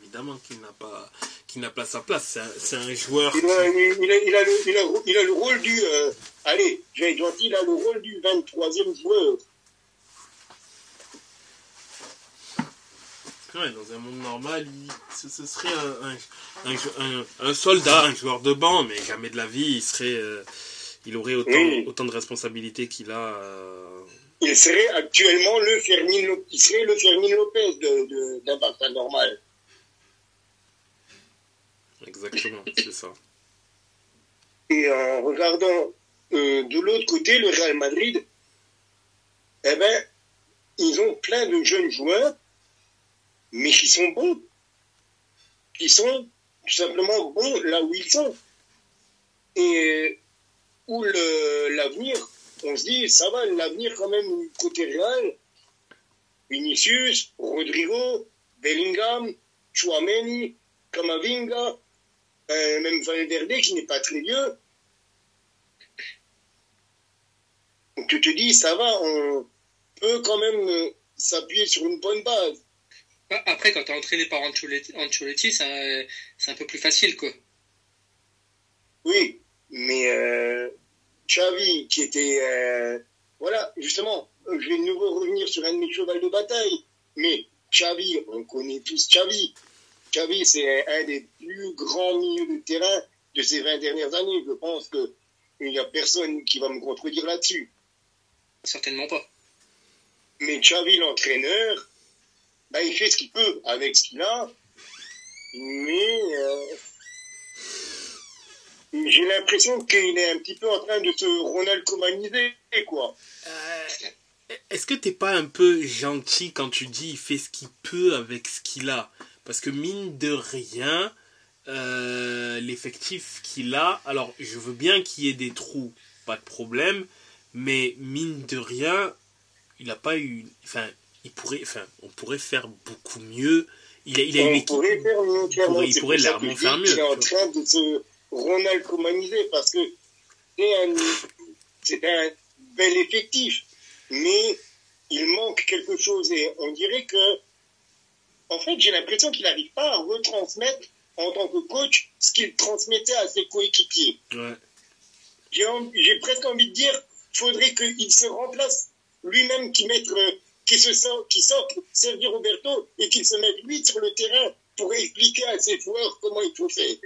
évidemment qu'il n'a pas qu'il n'a pas sa place. C'est un, joueur. Il a, il, a, le, il, a, le, rôle du. Euh, allez, j'ai gentil, il a le rôle du 23e joueur. Ouais, dans un monde normal, ce, serait un, un, un, soldat, un joueur de banc, mais jamais de la vie, il serait, euh, il aurait autant, autant de responsabilités qu'il a euh, il serait actuellement le Fermin, il serait le Fermin Lopez d'un de, Barça normal. Exactement, c'est ça. Et en regardant euh, de l'autre côté le Real Madrid, eh ben, ils ont plein de jeunes joueurs, mais qui sont bons. Qui sont tout simplement bons là où ils sont. Et où l'avenir on se dit, ça va, l'avenir quand même côté Real. Vinicius, Rodrigo, Bellingham, Chouameni, Kamavinga, euh, même Valverde qui n'est pas très vieux. Donc tu te dis, ça va, on peut quand même euh, s'appuyer sur une bonne base. Bah, après, quand tu es entraîné par Ancelotti, c'est un peu plus facile, quoi. Oui, mais euh, Xavi, qui était... Euh, voilà, justement, je vais de nouveau revenir sur un de mes chevals de bataille, mais Xavi, on connaît tous Xavi. Xavi, c'est un des plus grands milieux de terrain de ces 20 dernières années. Je pense qu'il n'y a personne qui va me contredire là-dessus. Certainement pas. Mais Xavi, l'entraîneur, bah, il fait ce qu'il peut avec ce qu'il a, mais euh, j'ai l'impression qu'il est un petit peu en train de se Ronald Comaniser, quoi. Euh, Est-ce que t'es pas un peu gentil quand tu dis il fait ce qu'il peut avec ce qu'il a? Parce que mine de rien, euh, l'effectif qu'il a, alors je veux bien qu'il y ait des trous, pas de problème, mais mine de rien, il n'a pas eu. Enfin, il pourrait, enfin, on pourrait faire beaucoup mieux. Il a, il a une équipe. Pourrait faire mieux, il pourrait, il pourrait clairement faire mieux. Il est en train de se Ronald Komanisé parce que c'est un, bel effectif, mais il manque quelque chose et on dirait que, en fait, j'ai l'impression qu'il n'arrive pas à retransmettre en tant que coach ce qu'il transmettait à ses coéquipiers. J'ai presque envie de dire, il faudrait qu'il se remplace lui-même, qui mette, euh, qui se sort, qui sort Sergio Roberto et qu'il se mette lui sur le terrain pour expliquer à ses joueurs comment il faut faire.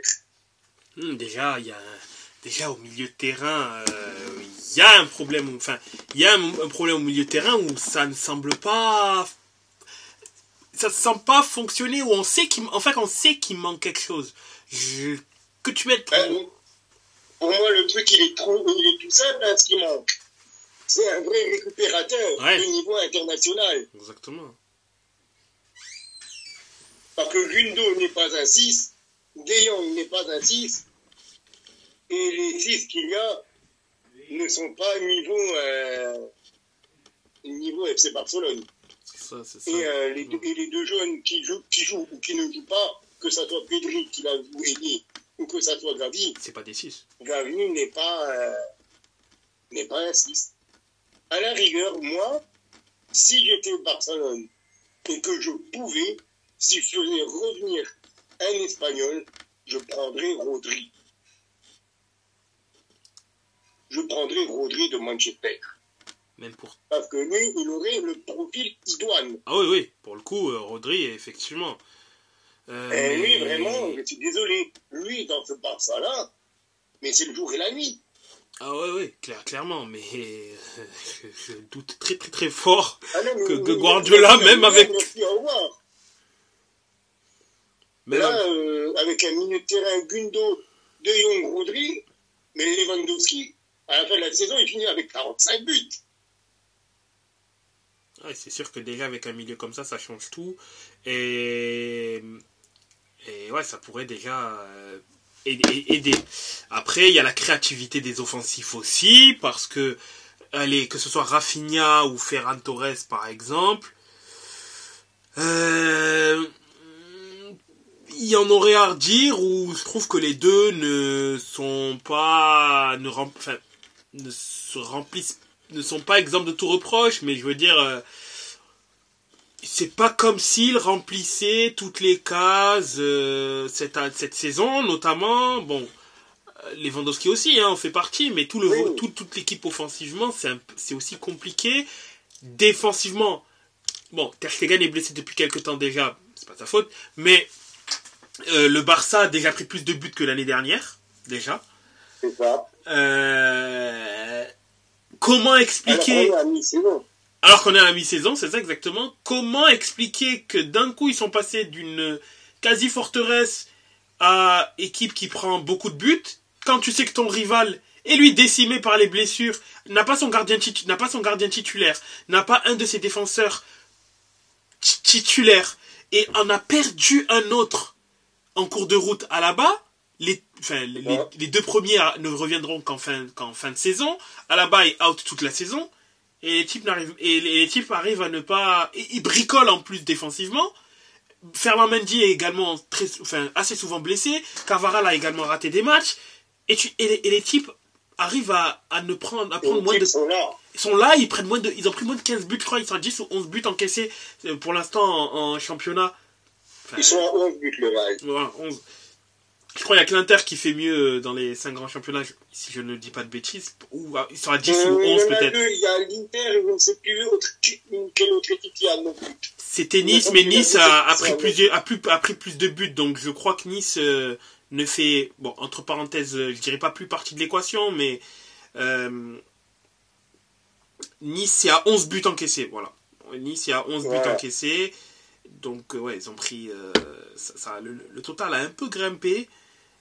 Hmm, déjà, il y a déjà au milieu de terrain, euh, il y a un problème. Enfin, il y a un, problème au milieu de terrain où ça ne semble pas, ça ne semble pas fonctionner. Où on sait qu'il, en fait, on sait qu'il manque quelque chose. Je, que tu mettes. Ben, pour moi, le truc, il est, trop, il est tout simple, hein, ce qui manque. C'est un vrai récupérateur Ouais. de niveau international. Exactement. Parce que Gundo n'est pas un 6, De Jong n'est pas un 6, et les 6 qu'il y a ne sont pas niveau, euh, niveau FC Barcelone. C'est ça, c'est ça. Et, euh, les deux, et les deux jeunes qui jouent, qui jouent ou qui ne jouent pas, que ça soit Pedri qui l'a joué ou que ça soit Gavi, C'est pas des 6. Gavi n'est pas, euh, n'est pas un 6. À la rigueur, moi, si j'étais au Barcelone et que je pouvais, si je faisais revenir un Espagnol, je prendrais Rodri. Je prendrais Rodri de Manchester. Même pour. Parce que lui, il aurait le profil idoine. Ah oui, oui. Pour le coup, euh, Rodri, effectivement. Euh, Et lui, mais- vraiment, je suis désolé, lui, dans ce Barça-là, mais c'est le jour et la nuit. Ah ouais, ouais, clair, clairement. Mais euh, je, je doute très, très, très fort. Ah non, mais- Que- mais- Guardiola, même avec- merci, au revoir. Mais là, là, euh, avec un milieu de terrain Gundo, De Jong, Rodri, mais Lewandowski, à la fin de la saison, il finit avec 45 buts. ouais, c'est sûr que déjà avec un milieu comme ça, ça change tout. Et, et ouais, ça pourrait déjà euh, aider, aider. Après, il y a la créativité des offensifs aussi, parce que allez, que ce soit Rafinha ou Ferran Torres par exemple, euh, il y en aurait à redire où je trouve que les deux ne sont pas ne, rem- enfin, ne se remplissent ne sont pas exempts de tout reproche mais je veux dire euh, c'est pas comme s'ils remplissaient toutes les cases euh, cette, cette saison notamment bon euh, Lewandowski aussi hein, en fait partie mais tout le Oui. tout- toute l'équipe offensivement c'est aussi compliqué défensivement bon Ter Stegen est blessé depuis quelques temps déjà c'est pas sa faute mais euh, le Barça a déjà pris plus de buts que l'année dernière, déjà. C'est ça. Euh, comment expliquer, alors qu'on est à la mi-saison, c'est ça exactement, comment expliquer que d'un coup ils sont passés d'une quasi-forteresse à équipe qui prend beaucoup de buts, quand tu sais que ton rival est lui décimé par les blessures, n'a pas son gardien, n'a pas son gardien titulaire, n'a pas un de ses défenseurs ti- titulaires, et en a perdu un autre en cours de route à la bas, les, enfin, les, les- Ouais. les deux premiers ne reviendront qu'en fin, qu'en fin de saison. À la bas est out toute la saison. Et les types n'arrivent, et les, types arrivent à ne pas, ils bricolent en plus défensivement. Fernand Mendy est également très, enfin, assez souvent blessé. Cavaral a également raté des matchs. Et, tu, et, les, et les types arrivent à, à ne prendre, à prendre moins de, types sont là. ils sont là, ils prennent moins de, ils ont pris moins de 15 buts, je crois, ils sont à 10 ou 11 buts encaissés euh, pour l'instant en, en championnat. Ils sont à 11 buts, le Real. voilà, 11. Je crois qu'il y a que l'Inter qui fait mieux euh, dans les 5 grands championnats, si je ne dis pas de bêtises. Ou ah, ils sont à 10 Euh, ou il y 11 en a peut-être. il y a l'Inter et je ne sais plus autre, quelle autre équipe il y a non plus. C'était Nice, mais Nice a, a pris plus, a, plus, a pris plus de buts, donc je crois que Nice euh, ne fait, bon, entre parenthèses, je dirais pas plus partie de l'équation, mais euh, Nice c'est à 11 buts encaissés, voilà. Nice c'est à 11 buts encaissés, donc euh, ouais, ils ont pris, euh, ça, ça- le, le total a un peu grimpé.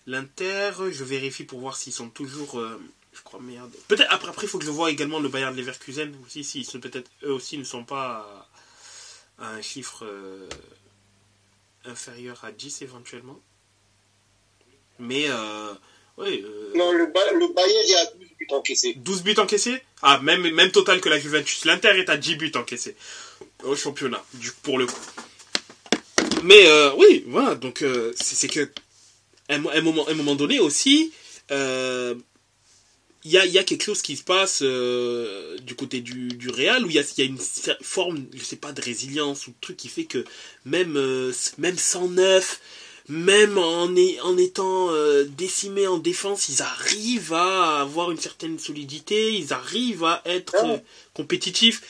L'Inter, je vérifie pour voir s'ils sont toujours, euh, je crois, merde. Peut-être après, après, il faut que je vois également le Bayern Leverkusen aussi, sont peut-être, eux aussi ne sont pas à un chiffre euh, inférieur à 10 éventuellement. Mais, euh, ouais, euh, Non, le, le Bayern, y a 12 buts encaissés. 12 buts encaissés? Ah, même, même total que la Juventus. L'Inter est à 10 buts encaissés au championnat, du, pour le coup. Mais euh, oui, voilà, donc euh, c'est que à un, un moment, un moment donné aussi, euh, il y, a, y a quelque chose qui se passe euh, du côté du, du Real où il y a, il y a une forme, je sais pas, de résilience ou de truc qui fait que même, euh, même sans neuf, même en, est- en étant euh, décimés en défense, ils arrivent à avoir une certaine solidité, ils arrivent à être Ah. euh, compétitifs.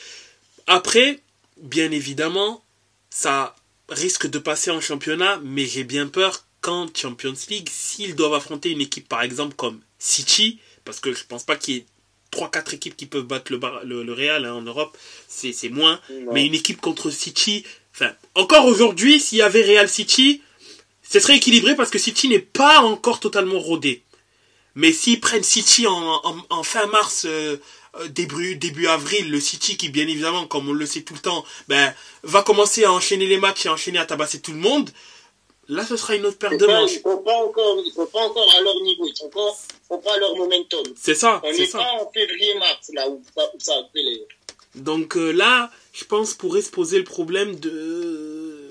Après, bien évidemment, ça risque de passer en championnat, mais j'ai bien peur qu'en Champions League, s'ils doivent affronter une équipe par exemple comme City, parce que je pense pas qu'il y ait 3-4 équipes qui peuvent battre le, Bar- le, le Real hein, en Europe, c'est moins. Non. Mais une équipe contre City, enfin, encore aujourd'hui, s'il y avait Real City, ce serait équilibré parce que City n'est pas encore totalement rodé. Mais s'ils prennent City en, fin mars, euh, début, début avril, le City qui bien évidemment, comme on le sait tout le temps, ben, va commencer à enchaîner les matchs et enchaîner à tabasser tout le monde, là ce sera une autre paire de manches. Ils ne sont pas encore, ils sont pas encore à leur niveau, ils ne sont, sont, pas à leur momentum. C'est ça. On n'est pas en février-mars, là où ça, où ça Donc euh, là, je pense pourrait se poser le problème de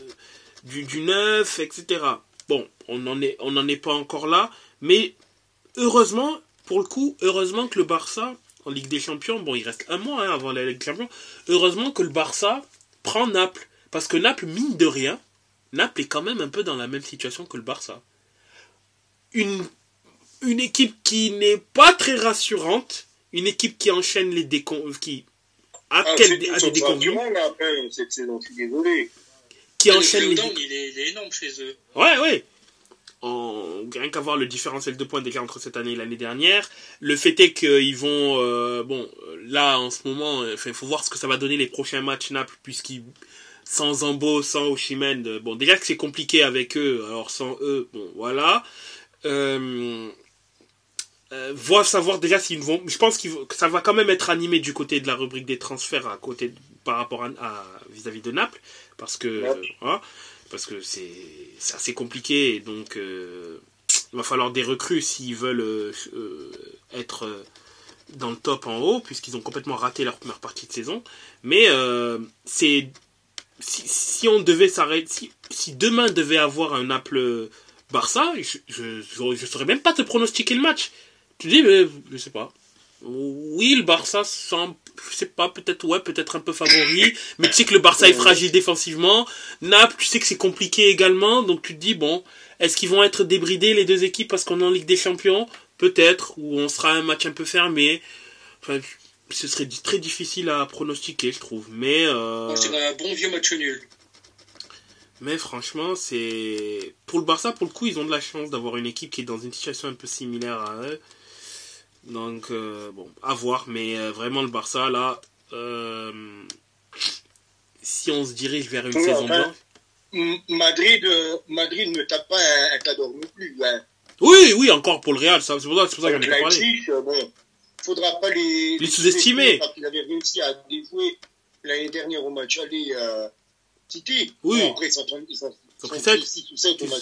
du, du neuf, etc. Bon, on n'en est, on n'en est pas encore là, mais heureusement, pour le coup, heureusement que le Barça, en Ligue des Champions, bon, il reste un mois hein, avant la Ligue des Champions, heureusement que le Barça prend Naples. Parce que Naples, mine de rien, Naples est quand même un peu dans la même situation que le Barça. Une, une équipe qui n'est pas très rassurante, une équipe qui enchaîne les décon... qui a, ah, quel, a des déconvenus. cette saison, je suis désolé. Qui enchaîne les... Il est, il est énorme chez eux. Ouais, ouais rien qu'à voir le différentiel de points déjà entre cette année et l'année dernière. Le fait est qu'ils vont, euh, bon, là en ce moment, il faut voir ce que ça va donner les prochains matchs Naples, puisqu'ils, sans Zambo, sans Oshimen, euh, bon, déjà que c'est compliqué avec eux, alors sans eux, bon, voilà. Euh, euh savoir déjà s'ils vont, je pense que ça va quand même être animé du côté de la rubrique des transferts à côté, par rapport à, vis-à-vis de Naples, parce que, voilà parce que c'est assez compliqué. Et donc, euh, il va falloir des recrues s'ils veulent euh, euh, être dans le top en haut, puisqu'ils ont complètement raté leur première partie de saison. Mais c'est si, on devait s'arrêter, si, demain devait avoir un Naples Barça, je, je, saurais même pas te pronostiquer le match. Tu dis, mais je sais pas. Oui, le Barça semble, je sais pas, peut-être ouais, peut-être un peu favori, mais tu sais que le Barça est fragile défensivement. Naples, tu sais que c'est compliqué également, donc tu te dis bon, est-ce qu'ils vont être débridés les deux équipes parce qu'on est en Ligue des Champions? Peut-être, ou on sera un match un peu fermé. Enfin, ce serait très difficile à pronostiquer, je trouve. Mais euh... c'est un bon vieux match nul. Mais franchement, c'est pour le Barça, pour le coup, ils ont de la chance d'avoir une équipe qui est dans une situation un peu similaire à eux. Donc, euh, bon, à voir. Mais euh, vraiment, le Barça, là, euh, si on se dirige vers une saison blanche. Madrid, Madrid ne tape pas un, cadeau non plus. Hein. Oui, oui, encore pour le Real. C'est pour ça, que j'en ai pas parlé. Bon, faudra pas les, les sous-estimer. Parce qu'ils avaient réussi à déjouer l'année dernière au match aller à City. Oui. Bon, après, ils sont, ils sont 6 ou 7 au match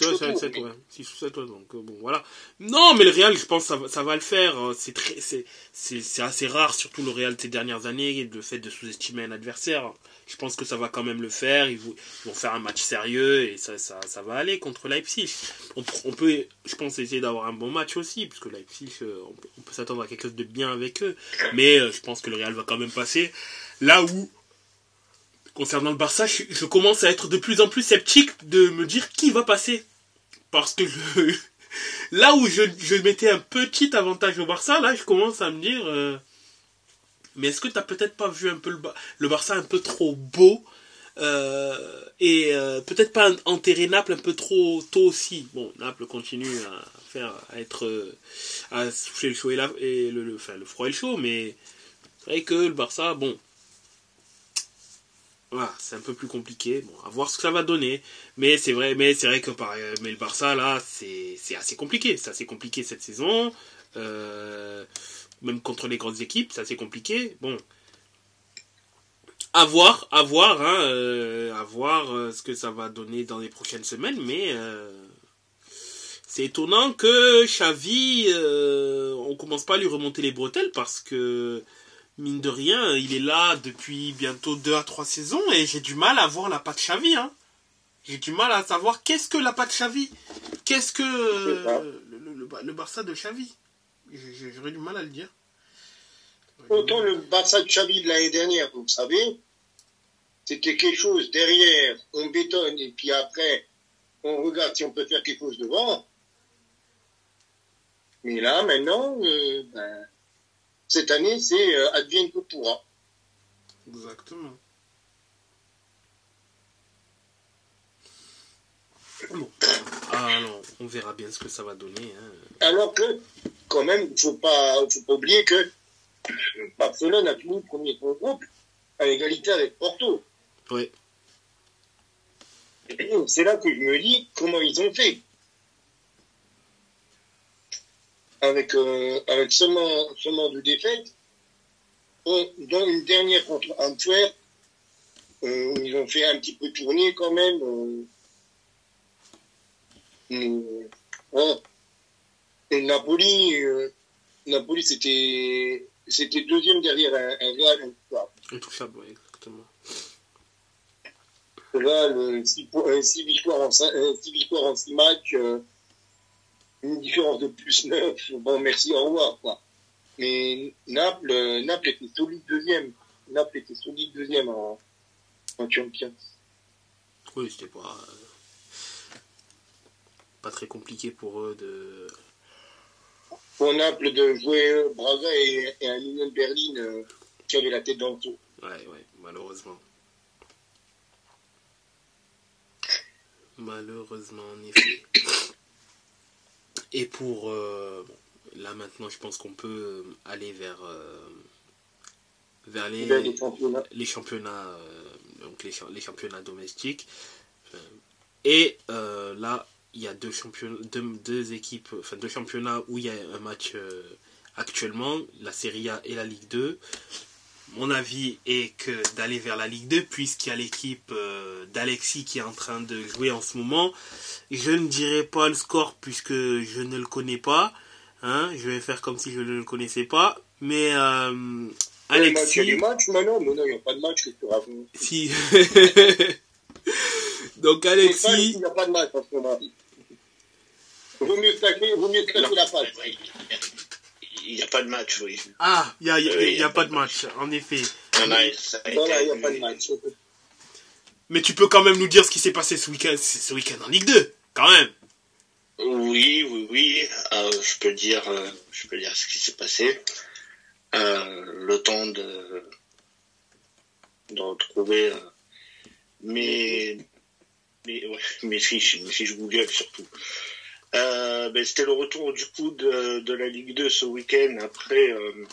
6 ou 7, donc euh, bon, voilà. Non, mais le Real, je pense que ça, ça va le faire. Euh, c'est très, c'est, c'est, assez rare, surtout le Real de ces dernières années, le fait de sous-estimer un adversaire. Je pense que ça va quand même le faire. Ils vont, faire un match sérieux et ça, ça, ça va aller contre Leipzig. On, on, peut, je pense, essayer d'avoir un bon match aussi, puisque Leipzig, euh, on peut, on peut s'attendre à quelque chose de bien avec eux. Mais je pense que le Real va quand même passer. Là où concernant le Barça, je, commence à être de plus en plus sceptique de me dire qui va passer. Parce que là où je, mettais un petit avantage au Barça, là je commence à me dire euh, mais est-ce que t'as peut-être pas vu un peu le, Barça un peu trop beau euh, et euh, peut-être pas enterrer Naples un peu trop tôt aussi. Bon, Naples continue à faire à être à souffler le chaud et, le froid et le chaud, mais c'est vrai que le Barça, bon, voilà, c'est un peu plus compliqué. Bon, à voir ce que ça va donner. Mais c'est vrai, mais c'est vrai que par, mais le Barça là, c'est, assez compliqué. C'est assez compliqué cette saison. Euh, même contre les grandes équipes, c'est assez compliqué. Bon, à voir, à voir, hein, euh, à voir euh, ce que ça va donner dans les prochaines semaines. Mais c'est étonnant que Xavi, on commence pas à lui remonter les bretelles parce que mine de rien, il est là depuis bientôt 2 à 3 saisons et j'ai du mal à voir la patte Xavi. Hein. J'ai du mal à savoir qu'est-ce que la patte Xavi. Qu'est-ce que le, Barça de Xavi. J'aurais du mal à le dire. Autant le Barça de Xavi de l'année dernière, vous savez, c'était quelque chose derrière, on bétonne et puis après, on regarde si on peut faire quelque chose devant. Mais là, maintenant, euh, ben, cette année, c'est euh, advienne que pourra. Exactement. Ah non, on verra bien ce que ça va donner. Hein. Alors que, quand même, il ne faut pas, faut pas oublier que Barcelone a fini premier de groupe à égalité avec Porto. Oui. c'est là que je me dis comment ils ont fait. Avec, euh, avec seulement, seulement deux défaites, dans une dernière contre Antwerp, euh, ils ont fait un petit peu tourner quand même. Euh, Et Napoli, euh, Napoli c'était c'était deuxième derrière un, un Real. Intouchable, oui, exactement. Real, 6 victoires en 6 matchs, euh, une différence de plus 9. Bon, merci, au revoir. Quoi. Mais Naples, euh, Naples était solide deuxième. Naples était solide deuxième en, en Champions. Oui, c'était pas, pas très compliqué pour eux de. Pour Naples de jouer Braga et, et un Union Berlin euh, qui avait la tête dans le tout. Ouais, ouais, malheureusement. Malheureusement, en effet. Et pour. euh, bon, là maintenant, je pense qu'on peut aller vers. euh, vers les, les championnats. les championnats, euh, donc les, les championnats domestiques. Euh, Et euh, là, il y a deux, championnats, deux, deux équipes, enfin deux championnats où il y a un match euh, actuellement, la Serie A et la Ligue 2. Mon avis est que d'aller vers la Ligue 2, puisqu'il y a l'équipe euh, d'Alexis qui est en train de jouer en ce moment. Je ne dirai pas le score puisque je ne le connais pas. Hein, je vais faire comme si je ne le connaissais pas. Mais euh, Il y a des Alexis, matchs maintenant, mais non, il n'y a pas de match que tu racontes. si. Donc Alexis, il n'y a pas de match en ce moment. Vaut mieux claquer, vaut mieux claquer la page. Il n'y a pas de match, oui. ah, il n'y a, y a- Oui, y a pas de match, en effet. Non, non, il n'y a pas de match. Mais tu peux quand même nous dire ce qui s'est passé ce week-end, ce week-end en Ligue 2, quand même. Oui, oui, oui. Euh, je peux dire, euh, je peux dire ce qui s'est passé. Euh, le temps de de retrouver euh, mes mes, ouais, mes fiches, mes fiches Google surtout. Euh, ben, c'était le retour du coup de, de la Ligue 2 ce week-end après euh,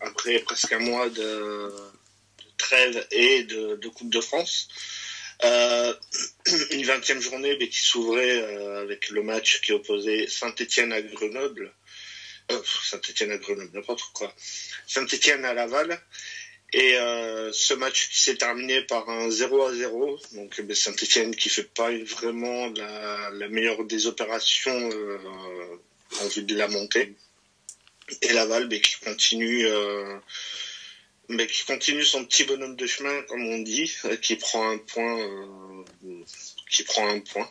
après presque un mois de, de trêve et de, de Coupe de France. Euh, une vingtième journée qui s'ouvrait euh, avec le match qui opposait Saint-Etienne à Grenoble. Euh, Saint-Etienne à Grenoble, n'importe quoi. Saint-Etienne à Laval. Et euh, ce match qui s'est terminé par un 0 à 0. Donc ben, Saint-Etienne qui fait pas vraiment la, meilleure des opérations euh, en vue de la montée. Et Laval qui continue euh, mais qui continue son petit bonhomme de chemin, comme on dit, euh, qui prend un point, euh, qui prend un point.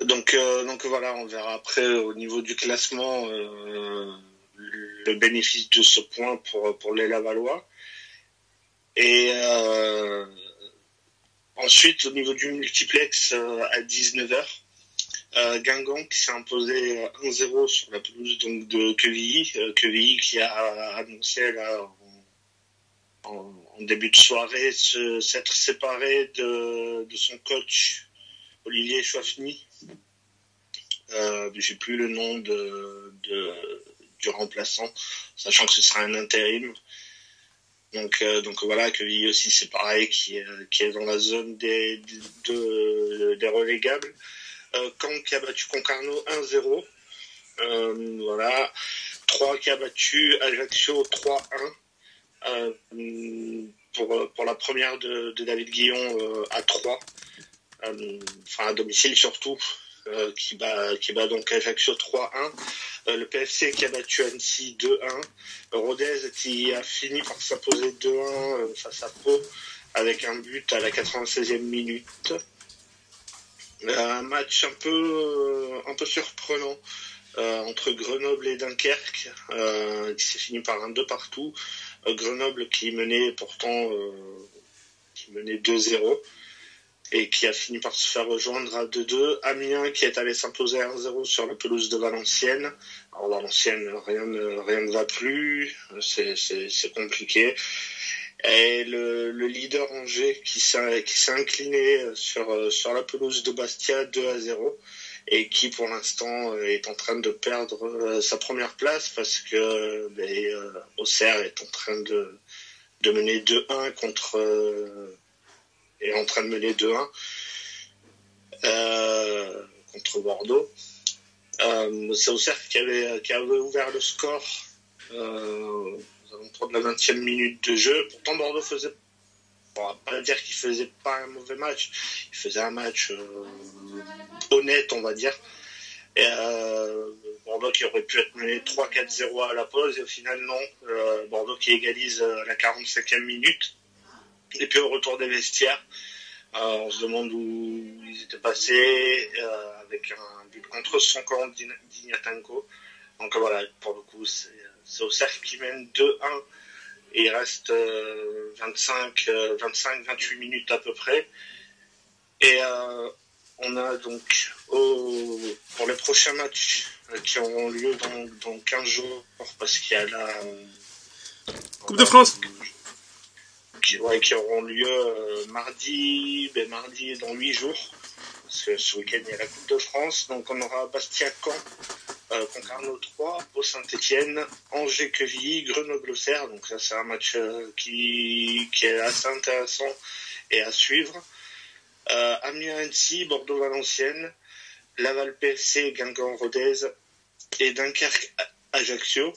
Donc, euh, donc voilà, on verra après au niveau du classement euh, le bénéfice de ce point pour pour les Lavallois. Et euh, ensuite, au niveau du multiplex euh, à 19h, euh, Guingamp qui s'est imposé 1-0 sur la pelouse donc de Quevilly, euh, Quevilly qui a annoncé là en, en- début de soirée s'être séparé de, de son coach Olivier Chouafny. Euh, J'ai plus le nom de, de- du remplaçant, sachant que ce sera un intérim. Donc, euh, donc voilà, Quevilly aussi c'est pareil, qui, est- qui est dans la zone des, de- des relégables. Euh, qui a battu Concarneau 1-0. Euh, voilà. 3 qui a battu Ajaccio 3-1. Euh, pour, la première de, de David Guillon euh, à 3. Euh, enfin à domicile surtout. Euh, qui, bat, donc Ajaccio 3-1. Euh, le PFC qui a battu Annecy 2-1. Rodez qui a fini par s'imposer 2-1 euh, face à Pau avec un but à la 96e minute. Un match un peu, un peu surprenant entre Grenoble et Dunkerque, qui s'est fini par un 2 partout. Grenoble qui menait pourtant qui menait 2-0 et qui a fini par se faire rejoindre à 2-2. Amiens qui est allé s'imposer 1-0 sur la pelouse de Valenciennes. Alors Valenciennes, rien ne, rien ne va plus, c'est, compliqué. Et le, le leader Angers qui s'est, incliné sur, sur la pelouse de Bastia 2 à 0 et qui pour l'instant est en train de perdre euh, sa première place parce que ben, euh, Auxerre est en train de, de mener 2-1 contre euh, est en train de mener 2-1 euh, contre Bordeaux. Euh, c'est Auxerre qui avait, qui avait ouvert le score euh, aux alentours de la 20e minute de jeu. Pourtant, Bordeaux faisait, on va pas dire qu'il faisait pas un mauvais match, il faisait un match euh, honnête, on va dire. Bordeaux qui aurait pu être mené 3-4-0 à la pause, et au final, non. Bordeaux qui égalise à la 45e minute. Et puis au retour des vestiaires, euh, on se demande où ils étaient passés, euh, avec un but contre son camp d'Ignatanko. Donc voilà, pour le coup, c'est c'est Auxerre qui mène 2-1 et il reste euh, 25, 25, 28 minutes à peu près. Et euh, on a donc au- pour les prochains matchs euh, qui auront lieu dans, dans 15 jours, parce qu'il y a la euh, Coupe de France. Qui, auront lieu euh, mardi, ben, mardi dans 8 jours. Parce que ce week-end, il y a la Coupe de France. Donc, on aura Bastia-Caen, euh, Concarneau 3, au Saint-Etienne, Angers-Quevilly, Grenoble-Auxerre. Donc, ça, c'est un match euh, qui, qui est assez intéressant et à suivre. Euh, Amiens-Annecy, Bordeaux-Valenciennes, Laval-PFC, Guingamp-Rodez et Dunkerque-Ajaccio.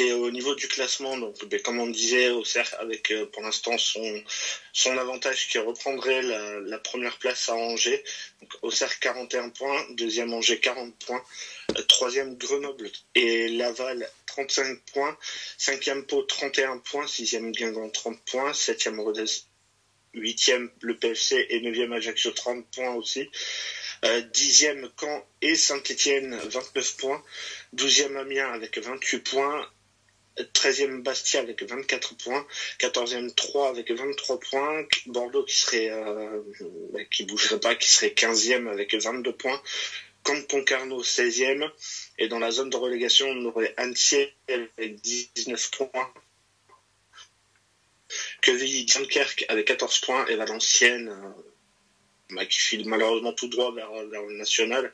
Et au niveau du classement, donc, ben, comme on disait, Auxerre avec euh, pour l'instant son, son avantage qui reprendrait la, première place à Angers. Donc, Auxerre 41 points, deuxième Angers 40 points, euh, troisième Grenoble et Laval 35 points, cinquième Pau 31 points, sixième Guingamp 30 points, septième Rodez 8e le PFC et 9e Ajaccio 30 points aussi. Euh, 10e Caen et Saint-Etienne 29 points. 12e Amiens avec 28 points. 13e Bastia avec 24 points. 14e 3 avec 23 points. Bordeaux qui serait euh, qui bougerait pas, qui serait 15e avec 22 points. Camp Concarneau 16e. Et dans la zone de relégation, on aurait Annecy avec 19 points. Quevilly, Dunkerque avec 14 points et Valenciennes euh, bah, qui file malheureusement tout droit vers, vers le national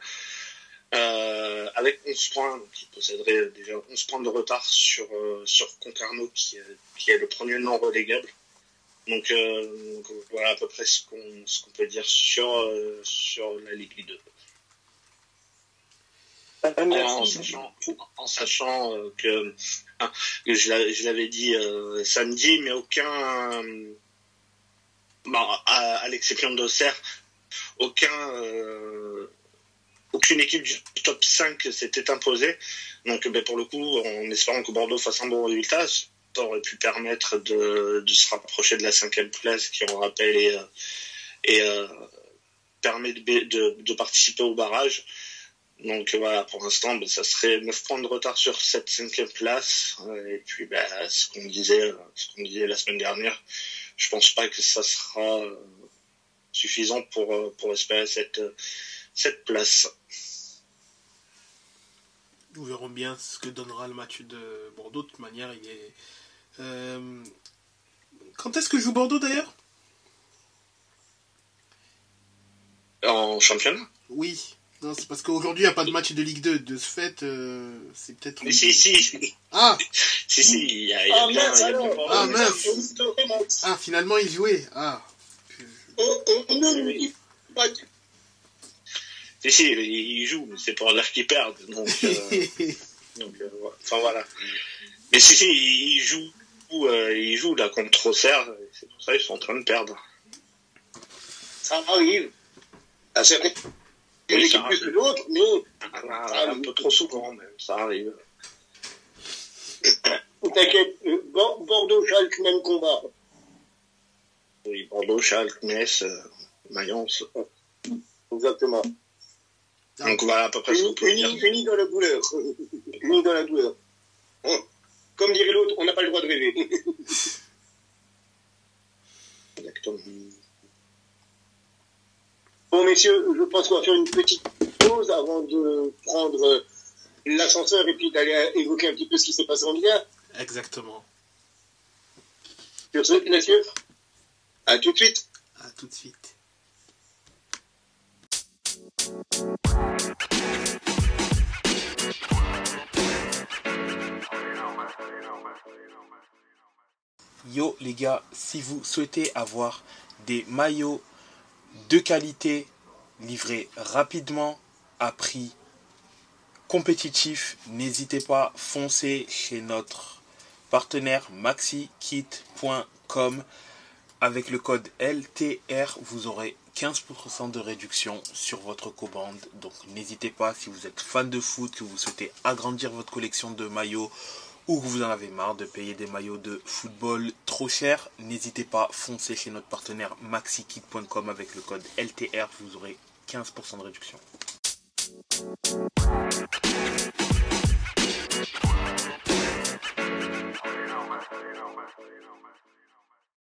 euh, avec 11 points, donc il posséderait déjà 11 points de retard sur, euh, sur Concarneau qui, est- qui est le premier non relégable. Donc, euh, donc, voilà à peu près ce qu'on ce qu'on peut dire sur, euh, sur la Ligue 2. Ah, En sachant, en sachant euh, que, ah, que je l'a- je l'avais dit euh, samedi, mais aucun, euh, bah, à, à l'exception d'Auxerre, aucun, euh, aucune équipe du top 5 s'était imposée. Donc ben, pour le coup, en espérant que Bordeaux fasse un bon résultat, ça aurait pu permettre de, se rapprocher de la cinquième place qui, on rappelle, est, euh, est, euh, permet de, participer au barrage. Donc voilà, pour l'instant, ben, ça serait 9 points de retard sur cette cinquième place. Et puis, ben, ce qu'on disait, ce qu'on disait la semaine dernière, je pense pas que ça sera euh, suffisant pour, euh, pour espérer cette, cette place. Nous verrons bien ce que donnera le match de Bordeaux. De toute manière, il est. Euh, Quand est-ce que joue Bordeaux d'ailleurs? En championnat? Oui. Non, c'est parce qu'aujourd'hui, il n'y a pas de match de Ligue 2. De ce fait, euh, c'est peut-être. Mais si, si, Ah, si, si, il y a, il y a Ah bien, mince il y a bien alors Bordeaux. Ah, mince. ah, finalement, il jouait. Ah. pas que- Si, si, ils jouent, mais c'est pour dire qu'ils perdent. Donc, euh, donc, euh, enfin voilà. Mais si, si, ils jouent, euh, ils jouent là contre Auxerre, et c'est pour ça qu'ils sont en train de perdre. ça arrive. À certaines Oui, ça équipes plus que d'autres, mais Ah, un peu trop souvent, même, ça arrive. t'inquiète, Bor- Bordeaux-Schalke, même combat. Oui, Bordeaux, Schalke, Metz, Mayence. Exactement. Donc voilà à peu près ce qu'on Unis, dire. dans la douleur. unis dans la douleur. Hein. Comme dirait l'autre, on n'a pas le droit de rêver. Exactement. Bon, messieurs, je pense qu'on va faire une petite pause avant de prendre l'ascenseur et puis d'aller évoquer un petit peu ce qui s'est passé en 1. Exactement. Sur ce, messieurs, à tout de suite. À tout de suite. Yo les gars, si vous souhaitez avoir des maillots de qualité, livrés rapidement, à prix compétitif. N'hésitez pas, foncez chez notre partenaire maxikit.com. Avec le code LTR, vous aurez 15% de réduction sur votre commande. Donc n'hésitez pas, si vous êtes fan de foot, que vous souhaitez agrandir votre collection de maillots ou que vous en avez marre de payer des maillots de football trop cher, n'hésitez pas, foncez chez notre partenaire maxikit.com avec le code LTR, vous aurez 15% de réduction.